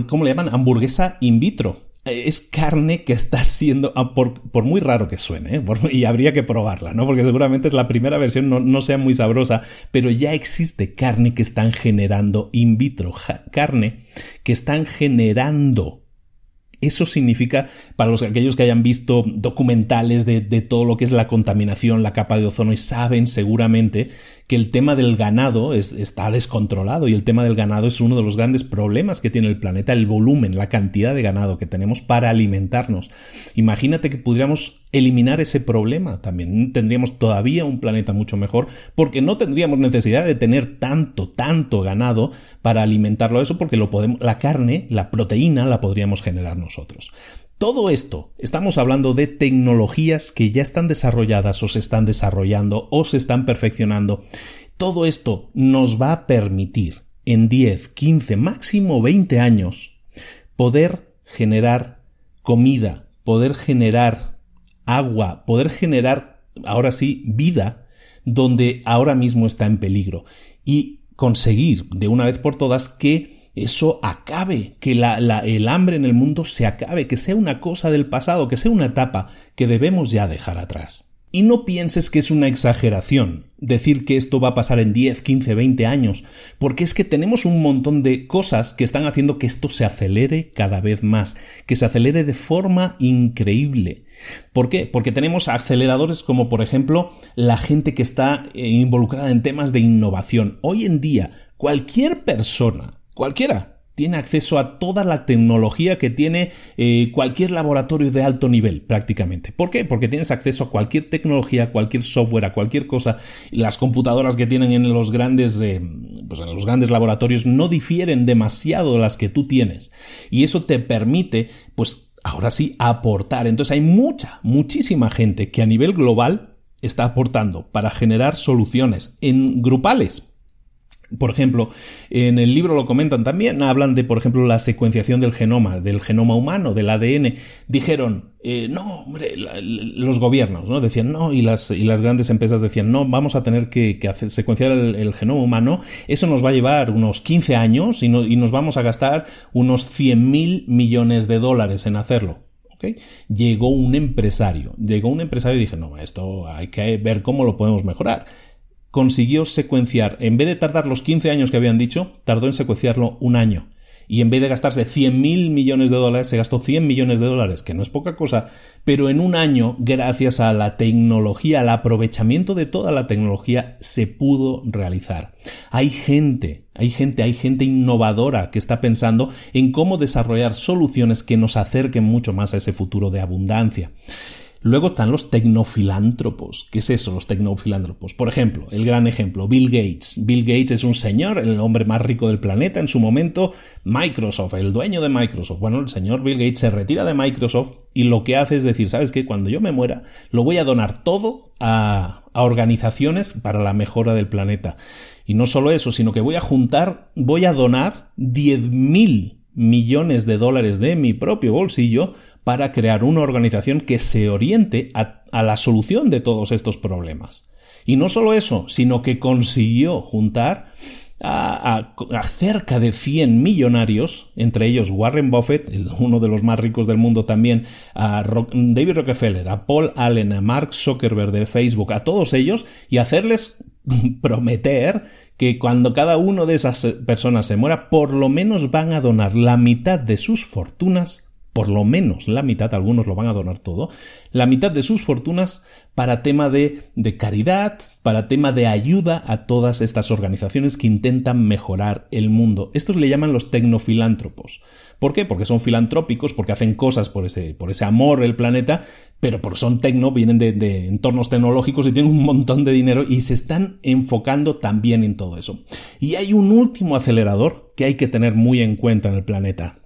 ¿cómo le llaman? Hamburguesa in vitro. eh, es carne que está siendo, ah, por, muy raro que suene, ¿eh? y habría que probarla, ¿no? Porque seguramente la primera versión no, sea muy sabrosa, pero ya existe carne que están generando in vitro, carne que están generando eso significa, para los, aquellos que hayan visto documentales de, todo lo que es la contaminación, la capa de ozono, y saben seguramente que el tema del ganado está descontrolado y el tema del ganado es uno de los grandes problemas que tiene el planeta, el volumen, la cantidad de ganado que tenemos para alimentarnos. Imagínate que pudiéramos eliminar ese problema también. Tendríamos todavía un planeta mucho mejor porque no tendríamos necesidad de tener tanto, tanto ganado para alimentarlo a eso porque lo podemos, la carne, la proteína la podríamos generar nosotros. Todo esto, estamos hablando de tecnologías que ya están desarrolladas o se están desarrollando o se están perfeccionando. Todo esto nos va a permitir en 10, 15, máximo 20 años poder generar comida, poder generar agua, poder generar, ahora sí, vida donde ahora mismo está en peligro y conseguir de una vez por todas que eso acabe, que el hambre en el mundo se acabe, que sea una cosa del pasado, que sea una etapa que debemos ya dejar atrás. Y no pienses que es una exageración decir que esto va a pasar en 10, 15, 20 años, porque es que tenemos un montón de cosas que están haciendo que esto se acelere cada vez más, que se acelere de forma increíble. ¿Por qué? Porque tenemos aceleradores como por ejemplo la gente que está eh, involucrada en temas de innovación. Hoy en día, cualquier persona Cualquiera tiene acceso a toda la tecnología que tiene eh, cualquier laboratorio de alto nivel, prácticamente. ¿Por qué? Porque tienes acceso a cualquier tecnología, cualquier software, a cualquier cosa. Las computadoras que tienen en los grandes, eh, pues en los grandes laboratorios no difieren demasiado de las que tú tienes. Y eso te permite, pues, ahora sí, aportar. Entonces hay mucha, muchísima gente que a nivel global está aportando para generar soluciones en grupales por ejemplo, en el libro lo comentan también, hablan de, por ejemplo, la secuenciación del genoma, del genoma humano, del ADN. Dijeron, eh, no, hombre, los gobiernos, ¿no? Decían, no, y las, y las grandes empresas decían, no, vamos a tener que, hacer, secuenciar el, genoma humano, eso nos va a llevar unos 15 años y, y nos vamos a gastar unos 100 mil millones de dólares en hacerlo. ¿Okay? Llegó un empresario, llegó un empresario y dije, no, esto hay que ver cómo lo podemos mejorar consiguió secuenciar, en vez de tardar los 15 años que habían dicho, tardó en secuenciarlo un año. Y en vez de gastarse 100 mil millones de dólares, se gastó 100 millones de dólares, que no es poca cosa, pero en un año, gracias a la tecnología, al aprovechamiento de toda la tecnología, se pudo realizar. Hay gente, hay gente, hay gente innovadora que está pensando en cómo desarrollar soluciones que nos acerquen mucho más a ese futuro de abundancia. Luego están los tecnofilántropos. ¿Qué es eso, los tecnofilántropos? Por ejemplo, el gran ejemplo, Bill Gates. Bill Gates es un señor, el hombre más rico del planeta en su momento. Microsoft, el dueño de Microsoft. Bueno, el señor Bill Gates se retira de Microsoft y lo que hace es decir, ¿sabes qué? Cuando yo me muera, lo voy a donar todo a, a organizaciones para la mejora del planeta. Y no solo eso, sino que voy a juntar, voy a donar 10 mil millones de dólares de mi propio bolsillo para crear una organización que se oriente a, la solución de todos estos problemas. Y no solo eso, sino que consiguió juntar a, cerca de 100 millonarios, entre ellos Warren Buffett, uno de los más ricos del mundo también, a David Rockefeller, a Paul Allen, a Mark Zuckerberg de Facebook, a todos ellos, y hacerles (laughs) prometer que cuando cada uno de esas personas se muera, por lo menos van a donar la mitad de sus fortunas por lo menos la mitad, algunos lo van a donar todo, la mitad de sus fortunas para tema de, de, caridad, para tema de ayuda a todas estas organizaciones que intentan mejorar el mundo. Estos le llaman los tecnofilántropos. ¿Por qué? Porque son filantrópicos, porque hacen cosas por ese, por ese amor del planeta, pero porque son tecno, vienen de, de entornos tecnológicos y tienen un montón de dinero y se están enfocando también en todo eso. Y hay un último acelerador que hay que tener muy en cuenta en el planeta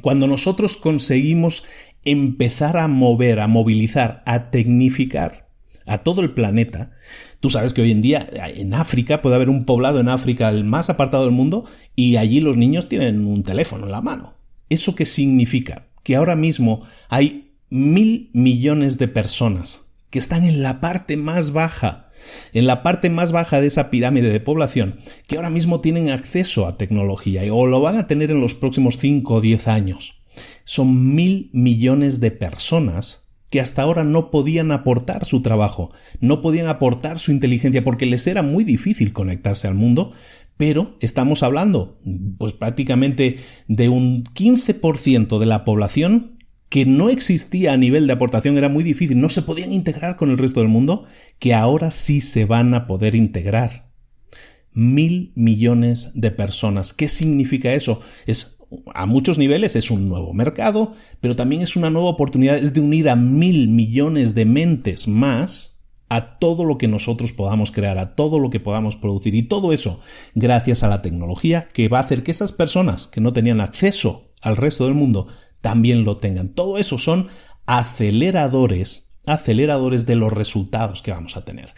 cuando nosotros conseguimos empezar a mover, a movilizar, a tecnificar a todo el planeta, tú sabes que hoy en día en África puede haber un poblado en África el más apartado del mundo y allí los niños tienen un teléfono en la mano. ¿Eso qué significa? Que ahora mismo hay mil millones de personas que están en la parte más baja en la parte más baja de esa pirámide de población, que ahora mismo tienen acceso a tecnología o lo van a tener en los próximos 5 o 10 años. Son mil millones de personas que hasta ahora no podían aportar su trabajo, no podían aportar su inteligencia porque les era muy difícil conectarse al mundo, pero estamos hablando pues prácticamente de un 15% de la población que no existía a nivel de aportación, era muy difícil, no se podían integrar con el resto del mundo, que ahora sí se van a poder integrar. Mil millones de personas. ¿Qué significa eso? Es a muchos niveles es un nuevo mercado, pero también es una nueva oportunidad, es de unir a mil millones de mentes más a todo lo que nosotros podamos crear, a todo lo que podamos producir. Y todo eso gracias a la tecnología que va a hacer que esas personas que no tenían acceso al resto del mundo también lo tengan. Todo eso son aceleradores, aceleradores de los resultados que vamos a tener.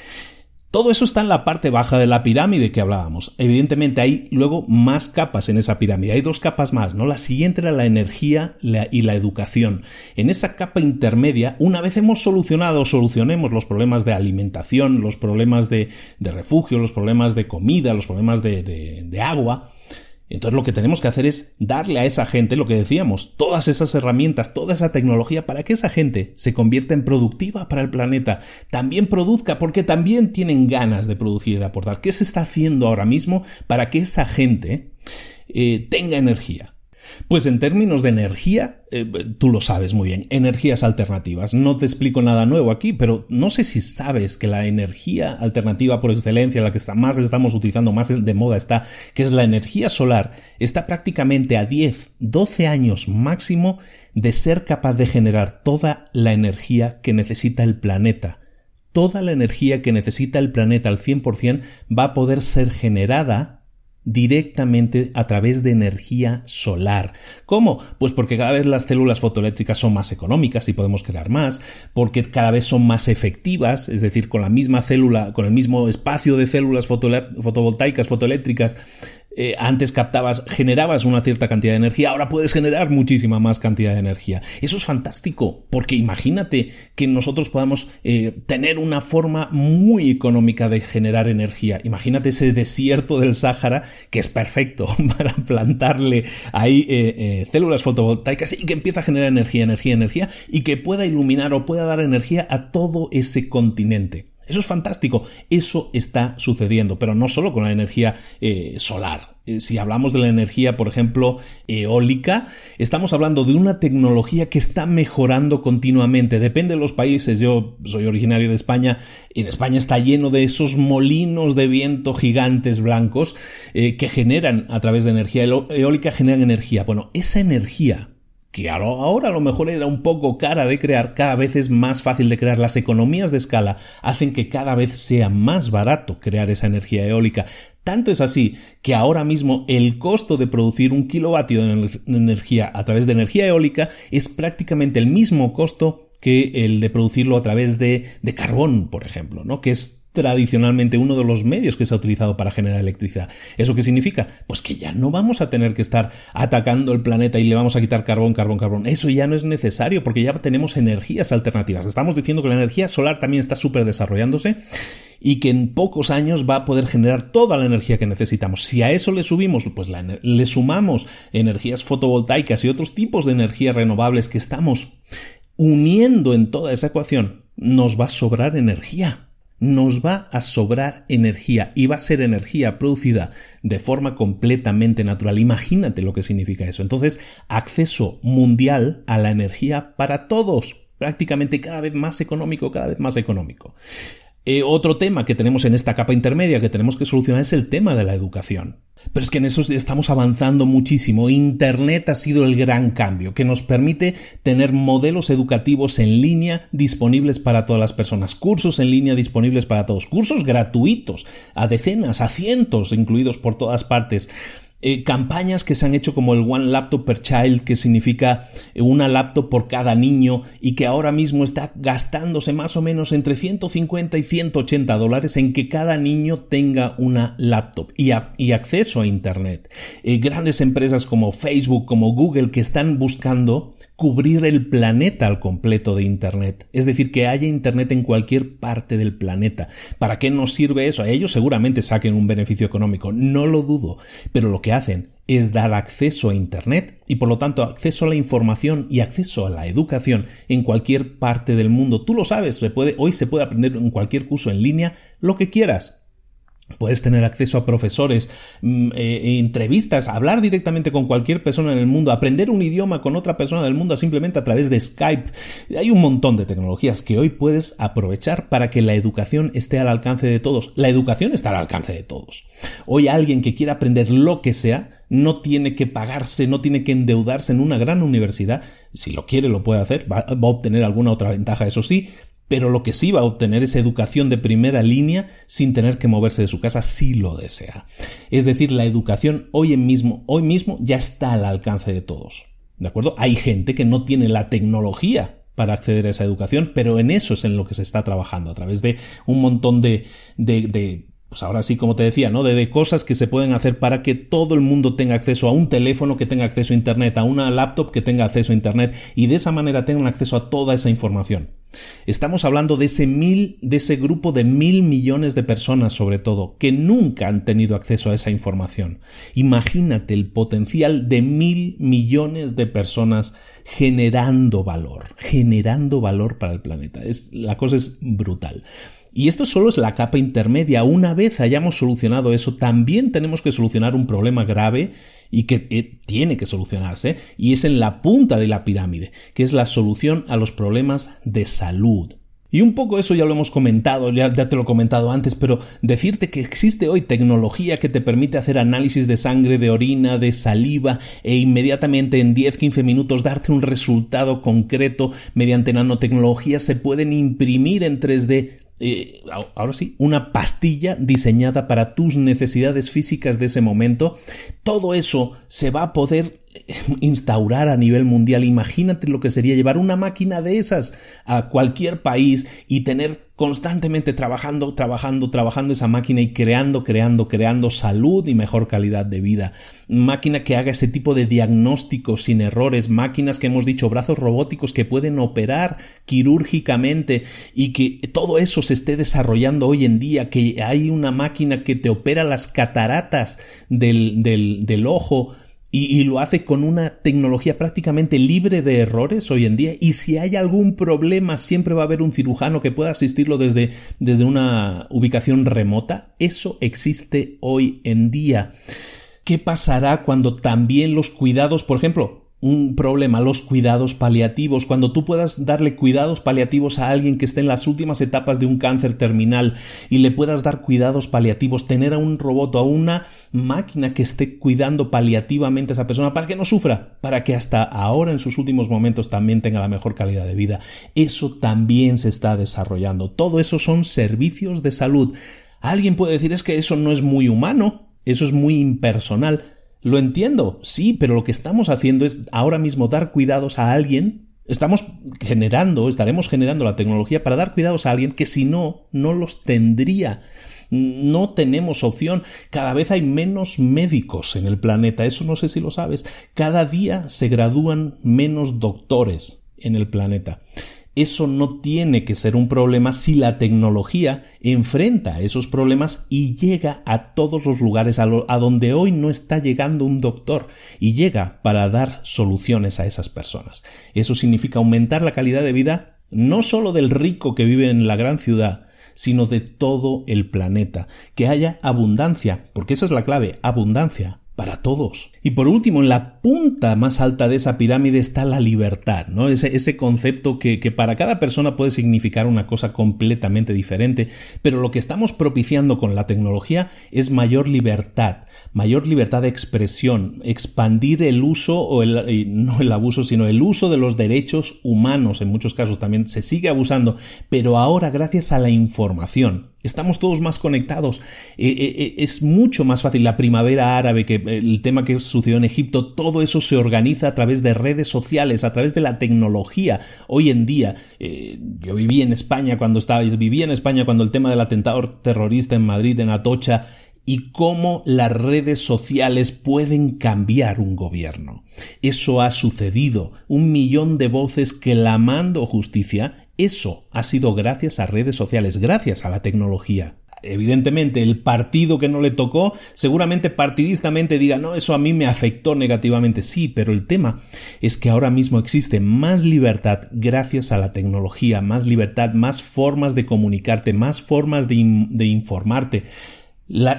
Todo eso está en la parte baja de la pirámide que hablábamos. Evidentemente hay luego más capas en esa pirámide. Hay dos capas más, ¿no? La siguiente era la energía y la educación. En esa capa intermedia, una vez hemos solucionado, solucionemos los problemas de alimentación, los problemas de, refugio, los problemas de comida, los problemas de agua, entonces lo que tenemos que hacer es darle a esa gente lo que decíamos, todas esas herramientas, toda esa tecnología para que esa gente se convierta en productiva para el planeta, también produzca porque también tienen ganas de producir y de aportar. ¿Qué se está haciendo ahora mismo para que esa gente eh, tenga energía? Pues en términos de energía, eh, tú lo sabes muy bien, energías alternativas. No te explico nada nuevo aquí, pero no sé si sabes que la energía alternativa por excelencia, la que está más estamos utilizando, más de moda está, que es la energía solar, está prácticamente a 10, 12 años máximo de ser capaz de generar toda la energía que necesita el planeta. Toda la energía que necesita el planeta al 100% va a poder ser generada directamente a través de energía solar. ¿Cómo? Pues porque cada vez las células fotoeléctricas son más económicas y podemos crear más, porque cada vez son más efectivas, es decir, con la misma célula, con el mismo espacio de células fotovoltaicas, fotoeléctricas, eh, antes captabas, generabas una cierta cantidad de energía, ahora puedes generar muchísima más cantidad de energía. Eso es fantástico, porque imagínate que nosotros podamos eh, tener una forma muy económica de generar energía. Imagínate ese desierto del Sáhara, que es perfecto (laughs) para plantarle ahí eh, células fotovoltaicas y que empieza a generar energía, energía, energía, y que pueda iluminar o pueda dar energía a todo ese continente. Eso es fantástico. Eso está sucediendo, pero no solo con la energía eh, solar. Eh, si hablamos de la energía, por ejemplo, eólica, estamos hablando de una tecnología que está mejorando continuamente. Depende de los países. Yo soy originario de España. En España está lleno de esos molinos de viento gigantes blancos eh, que generan, a través de energía eólica, generan energía. Bueno, esa energía que ahora a lo mejor era un poco cara de crear, cada vez es más fácil de crear. Las economías de escala hacen que cada vez sea más barato crear esa energía eólica. Tanto es así que ahora mismo el costo de producir un kilovatio de energía a través de energía eólica es prácticamente el mismo costo que el de producirlo a través de, de carbón, por ejemplo, ¿no? Que es tradicionalmente uno de los medios que se ha utilizado para generar electricidad. ¿Eso qué significa? Pues que ya no vamos a tener que estar atacando el planeta y le vamos a quitar carbón, carbón, carbón. Eso ya no es necesario porque ya tenemos energías alternativas. Estamos diciendo que la energía solar también está súper desarrollándose y que en pocos años va a poder generar toda la energía que necesitamos. Si a eso le subimos, pues le sumamos energías fotovoltaicas y otros tipos de energías renovables que estamos uniendo en toda esa ecuación, nos va a sobrar energía nos va a sobrar energía y va a ser energía producida de forma completamente natural. Imagínate lo que significa eso. Entonces, acceso mundial a la energía para todos, prácticamente cada vez más económico, cada vez más económico. Eh, otro tema que tenemos en esta capa intermedia que tenemos que solucionar es el tema de la educación. Pero es que en eso estamos avanzando muchísimo. Internet ha sido el gran cambio que nos permite tener modelos educativos en línea disponibles para todas las personas, cursos en línea disponibles para todos, cursos gratuitos, a decenas, a cientos, incluidos por todas partes. Eh, campañas que se han hecho como el One Laptop per Child, que significa eh, una laptop por cada niño y que ahora mismo está gastándose más o menos entre 150 y 180 dólares en que cada niño tenga una laptop y, acceso a Internet. Eh, grandes empresas como Facebook, como Google, que están buscando cubrir el planeta al completo de Internet. Es decir, que haya Internet en cualquier parte del planeta. ¿Para qué nos sirve eso? A ellos seguramente saquen un beneficio económico, no lo dudo, pero lo que hacen es dar acceso a Internet y por lo tanto acceso a la información y acceso a la educación en cualquier parte del mundo. Tú lo sabes, hoy se puede aprender en cualquier curso en línea lo que quieras. Puedes tener acceso a profesores, mm, eh, entrevistas, hablar directamente con cualquier persona en el mundo, aprender un idioma con otra persona del mundo simplemente a través de Skype. Hay un montón de tecnologías que hoy puedes aprovechar para que la educación esté al alcance de todos. La educación está al alcance de todos. Hoy alguien que quiera aprender lo que sea no tiene que pagarse, no tiene que endeudarse en una gran universidad. Si lo quiere, lo puede hacer. Va a obtener alguna otra ventaja, eso sí, pero lo que sí va a obtener es educación de primera línea sin tener que moverse de su casa si lo desea. Es decir, la educación hoy mismo, hoy mismo ya está al alcance de todos. ¿De acuerdo? Hay gente que no tiene la tecnología para acceder a esa educación, pero en eso es en lo que se está trabajando, a través de un montón de, de, de pues ahora sí, como te decía, ¿no? De, cosas que se pueden hacer para que todo el mundo tenga acceso a un teléfono que tenga acceso a Internet, a una laptop que tenga acceso a Internet y de esa manera tengan acceso a toda esa información. Estamos hablando de ese mil, de ese grupo de mil millones de personas, sobre todo, que nunca han tenido acceso a esa información. Imagínate el potencial de mil millones de personas generando valor, generando valor para el planeta. Es, la cosa es brutal. Y esto solo es la capa intermedia. Una vez hayamos solucionado eso, también tenemos que solucionar un problema grave y que eh, tiene que solucionarse, y es en la punta de la pirámide, que es la solución a los problemas de salud. Y un poco eso ya lo hemos comentado, ya, te lo he comentado antes, pero decirte que existe hoy tecnología que te permite hacer análisis de sangre, de orina, de saliva e inmediatamente en 10-15 minutos darte un resultado concreto mediante nanotecnología se pueden imprimir en 3D eh, ahora sí, una pastilla diseñada para tus necesidades físicas de ese momento. Todo eso se va a poder (laughs) instaurar a nivel mundial. Imagínate lo que sería llevar una máquina de esas a cualquier país y tener constantemente trabajando, trabajando, trabajando esa máquina y creando, creando, creando salud y mejor calidad de vida. Máquina que haga ese tipo de diagnósticos sin errores, máquinas que hemos dicho, brazos robóticos que pueden operar quirúrgicamente y que todo eso se esté desarrollando hoy en día, que hay una máquina que te opera las cataratas del, del, del ojo y, lo hace con una tecnología prácticamente libre de errores hoy en día. Y si hay algún problema, siempre va a haber un cirujano que pueda asistirlo desde, desde una ubicación remota. Eso existe hoy en día. ¿Qué pasará cuando también los cuidados, por ejemplo, un problema, los cuidados paliativos, cuando tú puedas darle cuidados paliativos a alguien que esté en las últimas etapas de un cáncer terminal y le puedas dar cuidados paliativos, tener a un robot o a una máquina que esté cuidando paliativamente a esa persona para que no sufra, para que hasta ahora en sus últimos momentos también tenga la mejor calidad de vida. Eso también se está desarrollando. Todo eso son servicios de salud. Alguien puede decir es que eso no es muy humano, eso es muy impersonal. Lo entiendo, sí, pero lo que estamos haciendo es ahora mismo dar cuidados a alguien. Estamos generando, estaremos generando la tecnología para dar cuidados a alguien que si no, no los tendría. No tenemos opción. Cada vez hay menos médicos en el planeta. Eso no sé si lo sabes. Cada día se gradúan menos doctores en el planeta. Eso no tiene que ser un problema si la tecnología enfrenta esos problemas y llega a todos los lugares a, donde hoy no está llegando un doctor y llega para dar soluciones a esas personas. Eso significa aumentar la calidad de vida no solo del rico que vive en la gran ciudad, sino de todo el planeta, que haya abundancia, porque esa es la clave, abundancia, para todos. Y por último, en la punta más alta de esa pirámide está la libertad, ¿no? Ese, ese concepto que, que, para cada persona puede significar una cosa completamente diferente, pero lo que estamos propiciando con la tecnología es mayor libertad, mayor libertad de expresión, expandir el uso, o el, no el abuso, sino el uso de los derechos humanos, en muchos casos también se sigue abusando, pero ahora gracias a la información, Estamos todos más conectados. Eh, eh, eh, es mucho más fácil. La primavera árabe, que el tema que sucedió en Egipto, todo eso se organiza a través de redes sociales, a través de la tecnología. Hoy en día, yo viví en España cuando estaba, viví en España cuando el tema del atentado terrorista en Madrid, en Atocha, y cómo las redes sociales pueden cambiar un gobierno. Eso ha sucedido. Un millón de voces clamando justicia eso ha sido gracias a redes sociales, gracias a la tecnología. Evidentemente el partido que no le tocó, seguramente partidistamente diga, no, eso a mí me afectó negativamente. Sí, pero el tema es que ahora mismo existe más libertad gracias a la tecnología, más libertad, más formas de comunicarte, más formas de, informarte.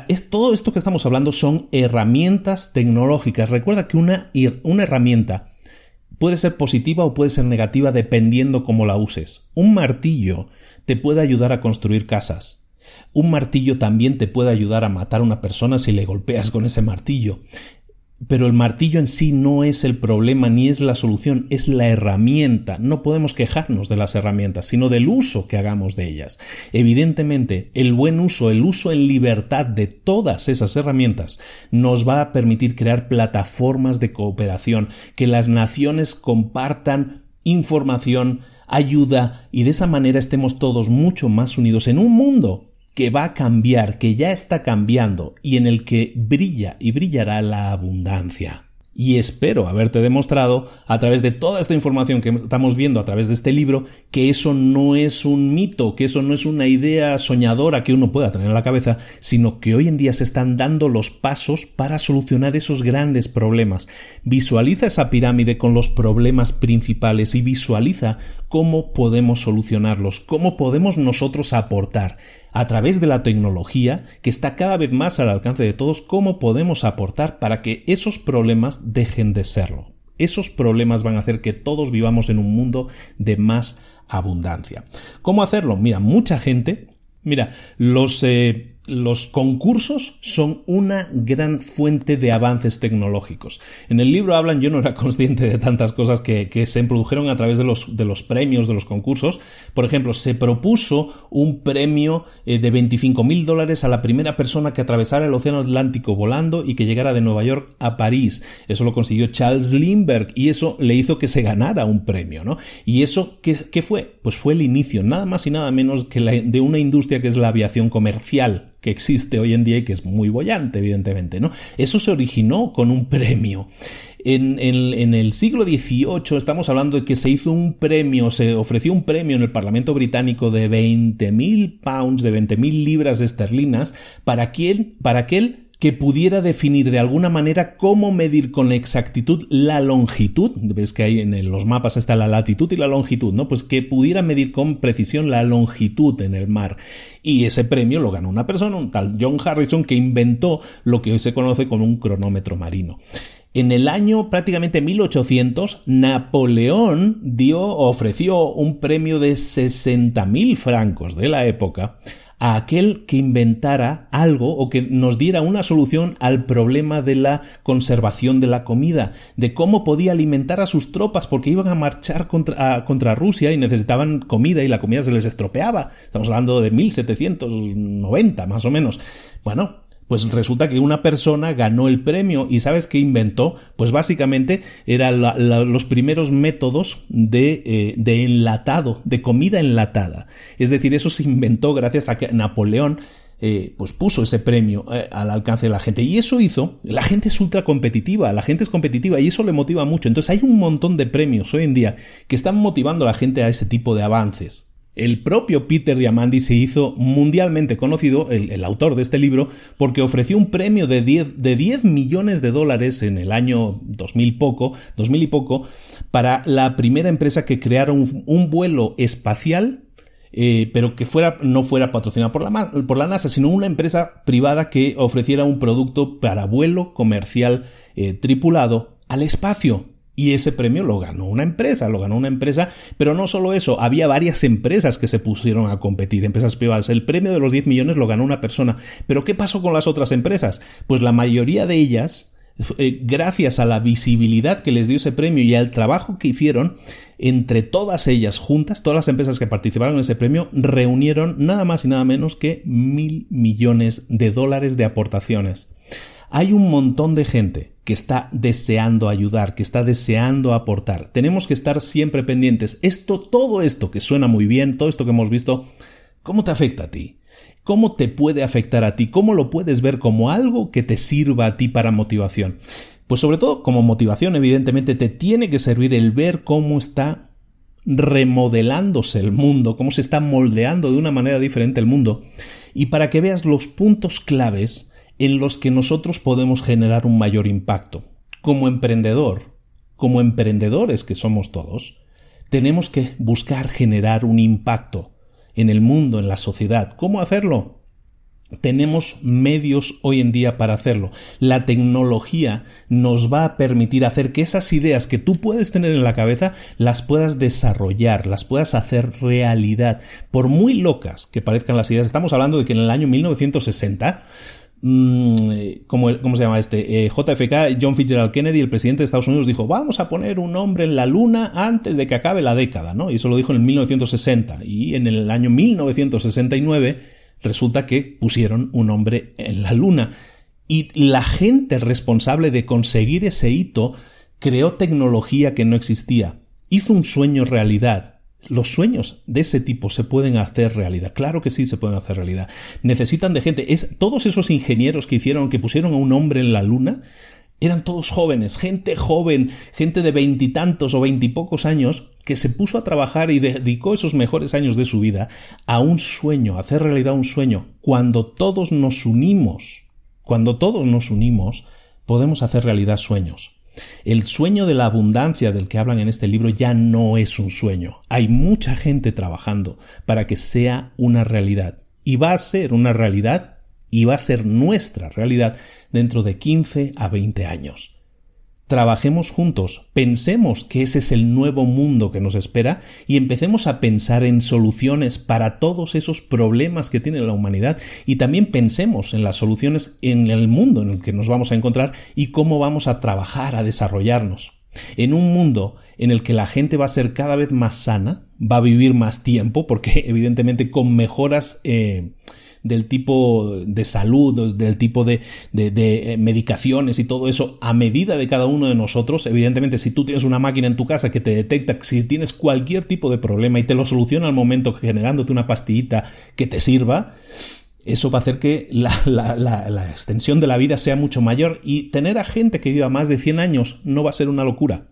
es, todo esto que estamos hablando son herramientas tecnológicas. Recuerda que una, una herramienta puede ser positiva o puede ser negativa dependiendo cómo la uses. Un martillo te puede ayudar a construir casas un martillo también te puede ayudar a matar a una persona si le golpeas con ese martillo. Pero el martillo en sí no es el problema ni es la solución, es la herramienta. No podemos quejarnos de las herramientas, sino del uso que hagamos de ellas. Evidentemente, el buen uso, el uso en libertad de todas esas herramientas nos va a permitir crear plataformas de cooperación, que las naciones compartan información, ayuda y de esa manera estemos todos mucho más unidos en un mundo que va a cambiar, que ya está cambiando y en el que brilla y brillará la abundancia. Y espero haberte demostrado, a través de toda esta información que estamos viendo a través de este libro, que eso no es un mito, que eso no es una idea soñadora que uno pueda tener en la cabeza, sino que hoy en día se están dando los pasos para solucionar esos grandes problemas. Visualiza esa pirámide con los problemas principales y visualiza cómo podemos solucionarlos, cómo podemos nosotros aportar a través de la tecnología que está cada vez más al alcance de todos, cómo podemos aportar para que esos problemas dejen de serlo. Esos problemas van a hacer que todos vivamos en un mundo de más abundancia. ¿Cómo hacerlo? Mira, mucha gente, mira, los... Eh, los concursos son una gran fuente de avances tecnológicos. En el libro hablan, yo no era (laughs) consciente de tantas cosas que, se produjeron a través de los, premios de los concursos. Por ejemplo, se propuso un premio eh, de 25 mil dólares a la primera persona que atravesara el Océano Atlántico volando y que llegara de Nueva York a París. Eso lo consiguió Charles Lindbergh y eso le hizo que se ganara un premio, ¿no? Y eso, ¿qué, fue? Pues fue el inicio, nada más y nada menos que de una industria que es la aviación comercial que existe hoy en día y que es muy bollante, evidentemente, ¿no? Eso se originó con un premio. En, el siglo XVIII estamos hablando de que se hizo un premio, se ofreció un premio en el Parlamento británico de 20.000 pounds, de 20.000 libras esterlinas, para, quien, para aquel que pudiera definir de alguna manera cómo medir con exactitud la longitud, ves que ahí en los mapas está la latitud y la longitud, ¿no? Pues que pudiera medir con precisión la longitud en el mar. Y ese premio lo ganó una persona, un tal John Harrison, que inventó lo que hoy se conoce como un cronómetro marino. En el año prácticamente 1800, Napoleón dio, ofreció un premio de 60.000 francos de la época a aquel que inventara algo o que nos diera una solución al problema de la conservación de la comida, de cómo podía alimentar a sus tropas porque iban a marchar contra, contra Rusia y necesitaban comida y la comida se les estropeaba. Estamos hablando de 1790 más o menos. Bueno, pues resulta que una persona ganó el premio y ¿sabes qué inventó? Pues básicamente eran los primeros métodos de, eh, de, enlatado, de comida enlatada. Es decir, eso se inventó gracias a que Napoleón eh, pues puso ese premio eh, al alcance de la gente. Y eso hizo, la gente es ultra competitiva, la gente es competitiva y eso le motiva mucho. Entonces hay un montón de premios hoy en día que están motivando a la gente a ese tipo de avances. El propio Peter Diamandis se hizo mundialmente conocido, el, autor de este libro, porque ofreció un premio de 10, de 10 millones de dólares en el año 2000 poco, 2000 y poco, para la primera empresa que creara un, vuelo espacial eh, pero que fuera, no fuera patrocinado por la, por la, NASA, sino una empresa privada que ofreciera un producto para vuelo comercial eh, tripulado al espacio. Y ese premio lo ganó una empresa, lo ganó una empresa, pero no solo eso, había varias empresas que se pusieron a competir, empresas privadas. El premio de los 10 millones lo ganó una persona. Pero ¿qué pasó con las otras empresas? Pues la mayoría de ellas, eh, gracias a la visibilidad que les dio ese premio y al trabajo que hicieron, entre todas ellas juntas, todas las empresas que participaron en ese premio, reunieron nada más y nada menos que mil millones de dólares de aportaciones. Hay un montón de gente que está deseando ayudar, que está deseando aportar. Tenemos que estar siempre pendientes. Esto, todo esto que suena muy bien, todo esto que hemos visto, ¿cómo te afecta a ti? ¿Cómo te puede afectar a ti? ¿Cómo lo puedes ver como algo que te sirva a ti para motivación? Pues sobre todo como motivación, evidentemente, te tiene que servir el ver cómo está remodelándose el mundo, cómo se está moldeando de una manera diferente el mundo y para que veas los puntos claves en los que nosotros podemos generar un mayor impacto. Como emprendedor, como emprendedores que somos todos, tenemos que buscar generar un impacto en el mundo, en la sociedad. ¿Cómo hacerlo? Tenemos medios hoy en día para hacerlo. La tecnología nos va a permitir hacer que esas ideas que tú puedes tener en la cabeza las puedas desarrollar, las puedas hacer realidad. Por muy locas que parezcan las ideas, estamos hablando de que en el año 1960 mm, ¿cómo, se llama este? Eh, JFK, John Fitzgerald Kennedy, el presidente de Estados Unidos, dijo, vamos a poner un hombre en la luna antes de que acabe la década, ¿no? Y eso lo dijo en el 1960. Y en el año 1969 resulta que pusieron un hombre en la luna. Y la gente responsable de conseguir ese hito creó tecnología que no existía, hizo un sueño realidad. Los sueños de ese tipo se pueden hacer realidad. Claro que sí se pueden hacer realidad. Necesitan de gente. Es, todos esos ingenieros que hicieron, que pusieron a un hombre en la luna, eran todos jóvenes, gente joven, gente de veintitantos o veintipocos años, que se puso a trabajar y dedicó esos mejores años de su vida a un sueño, a hacer realidad un sueño. Cuando todos nos unimos, cuando todos nos unimos, podemos hacer realidad sueños. El sueño de la abundancia del que hablan en este libro ya no es un sueño. Hay mucha gente trabajando para que sea una realidad. Y va a ser una realidad y va a ser nuestra realidad dentro de 15 a 20 años. Trabajemos juntos, pensemos que ese es el nuevo mundo que nos espera y empecemos a pensar en soluciones para todos esos problemas que tiene la humanidad y también pensemos en las soluciones en el mundo en el que nos vamos a encontrar y cómo vamos a trabajar, a desarrollarnos. En un mundo en el que la gente va a ser cada vez más sana, va a vivir más tiempo, porque (laughs) evidentemente con mejoras eh, del tipo de salud, del tipo de, eh, medicaciones y todo eso a medida de cada uno de nosotros. Evidentemente, si tú tienes una máquina en tu casa que te detecta si tienes cualquier tipo de problema y te lo soluciona al momento generándote una pastillita que te sirva, eso va a hacer que la, la, extensión de la vida sea mucho mayor y tener a gente que viva más de 100 años no va a ser una locura.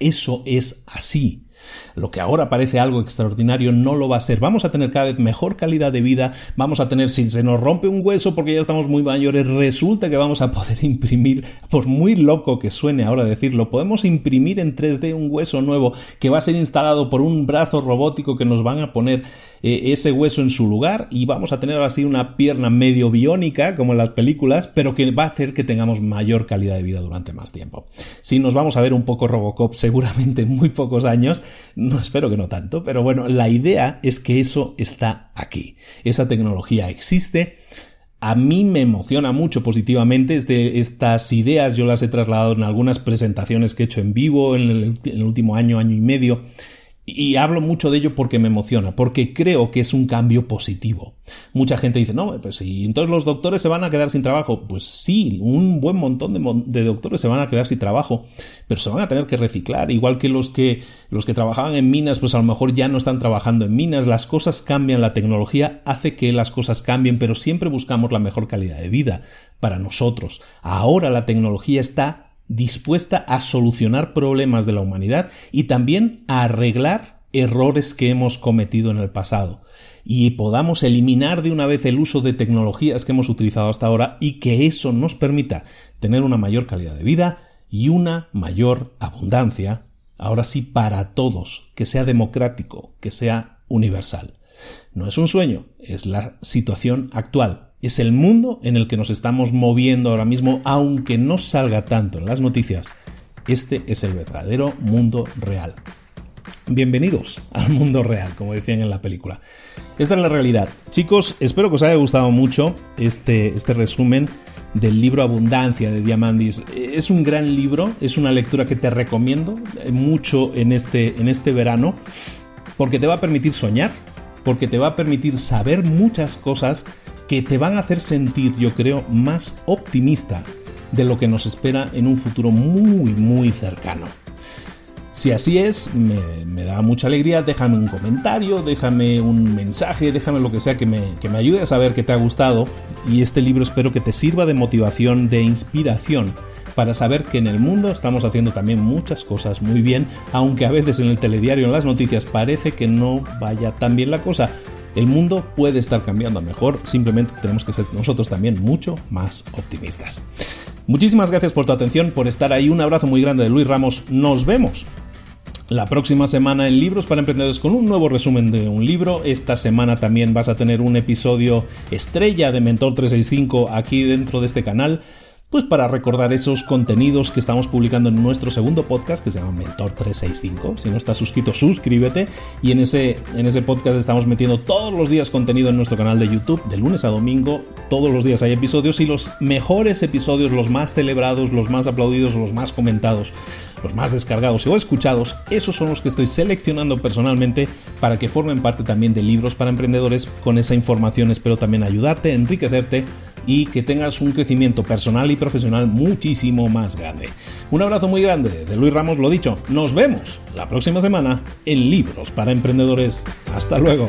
Eso es así. Lo que ahora parece algo extraordinario no lo va a ser. Vamos a tener cada vez mejor calidad de vida, vamos a tener, si se nos rompe un hueso porque ya estamos muy mayores, resulta que vamos a poder (laughs) imprimir, por muy loco que suene ahora decirlo, podemos imprimir en 3D un hueso nuevo que va a ser instalado por un brazo robótico que nos van a poner eh, ese hueso en su lugar y vamos a tener así una pierna medio biónica como en las películas, pero que va a hacer que tengamos mayor calidad de vida durante más tiempo. Si nos vamos a ver un poco Robocop (laughs) seguramente en muy pocos años, no espero que no tanto, pero bueno, la idea es que eso está aquí. Esa tecnología existe. A mí me emociona mucho positivamente estas ideas, yo las he trasladado en algunas presentaciones que he hecho en vivo en el último año, año y medio y hablo mucho de ello porque me emociona, porque creo que es un cambio positivo. Mucha gente dice, no, pues si entonces los doctores se van a quedar sin trabajo. Pues sí, un buen montón de, doctores se van a quedar sin trabajo, pero se van a tener que reciclar, igual que los que los que trabajaban en minas, pues a lo mejor ya no están trabajando en minas. Las cosas cambian, la tecnología hace que las cosas cambien, pero siempre buscamos la mejor calidad de vida para nosotros. Ahora la tecnología está dispuesta a solucionar problemas de la humanidad y también a arreglar errores que hemos cometido en el pasado y podamos eliminar de una vez el uso de tecnologías que hemos utilizado hasta ahora y que eso nos permita tener una mayor calidad de vida y una mayor abundancia, ahora sí para todos, que sea democrático, que sea universal. No es un sueño, es la situación actual es el mundo en el que nos estamos moviendo ahora mismo, aunque no salga tanto en las noticias. Este es el verdadero mundo real. Bienvenidos al mundo real, como decían en la película. Esta es la realidad. Chicos, espero que os haya gustado mucho este, este resumen del libro Abundancia de Diamandis. Es un gran libro, es una lectura que te recomiendo mucho en este, en este verano, porque te va a permitir soñar, porque te va a permitir saber muchas cosas que te van a hacer sentir, yo creo, más optimista de lo que nos espera en un futuro muy, muy cercano. Si así es, me, da mucha alegría, déjame un comentario, déjame un mensaje, déjame lo que sea que me, que me ayude a saber que te ha gustado. Y este libro espero que te sirva de motivación, de inspiración para saber que en el mundo estamos haciendo también muchas cosas muy bien, aunque a veces en el telediario, en las noticias, parece que no vaya tan bien la cosa El mundo puede estar cambiando a mejor, simplemente tenemos que ser nosotros también mucho más optimistas. Muchísimas gracias por tu atención, por estar ahí. Un abrazo muy grande de Luis Ramos. Nos vemos la próxima semana en Libros para Emprendedores con un nuevo resumen de un libro. Esta semana también vas a tener un episodio estrella de Mentor 365 aquí dentro de este canal pues para recordar esos contenidos que estamos publicando en nuestro segundo podcast que se llama Mentor 365. Si no estás suscrito, suscríbete y en ese, en ese podcast estamos metiendo todos los días contenido en nuestro canal de YouTube, de lunes a domingo, todos los días hay episodios y los mejores episodios, los más celebrados, los más aplaudidos, los más comentados, los más descargados o escuchados, esos son los que estoy seleccionando personalmente para que formen parte también de libros para emprendedores. Con esa información espero también ayudarte, enriquecerte y que tengas un crecimiento personal y profesional muchísimo más grande. Un abrazo muy grande de Luis Ramos, lo dicho, nos vemos la próxima semana en Libros para Emprendedores. Hasta luego.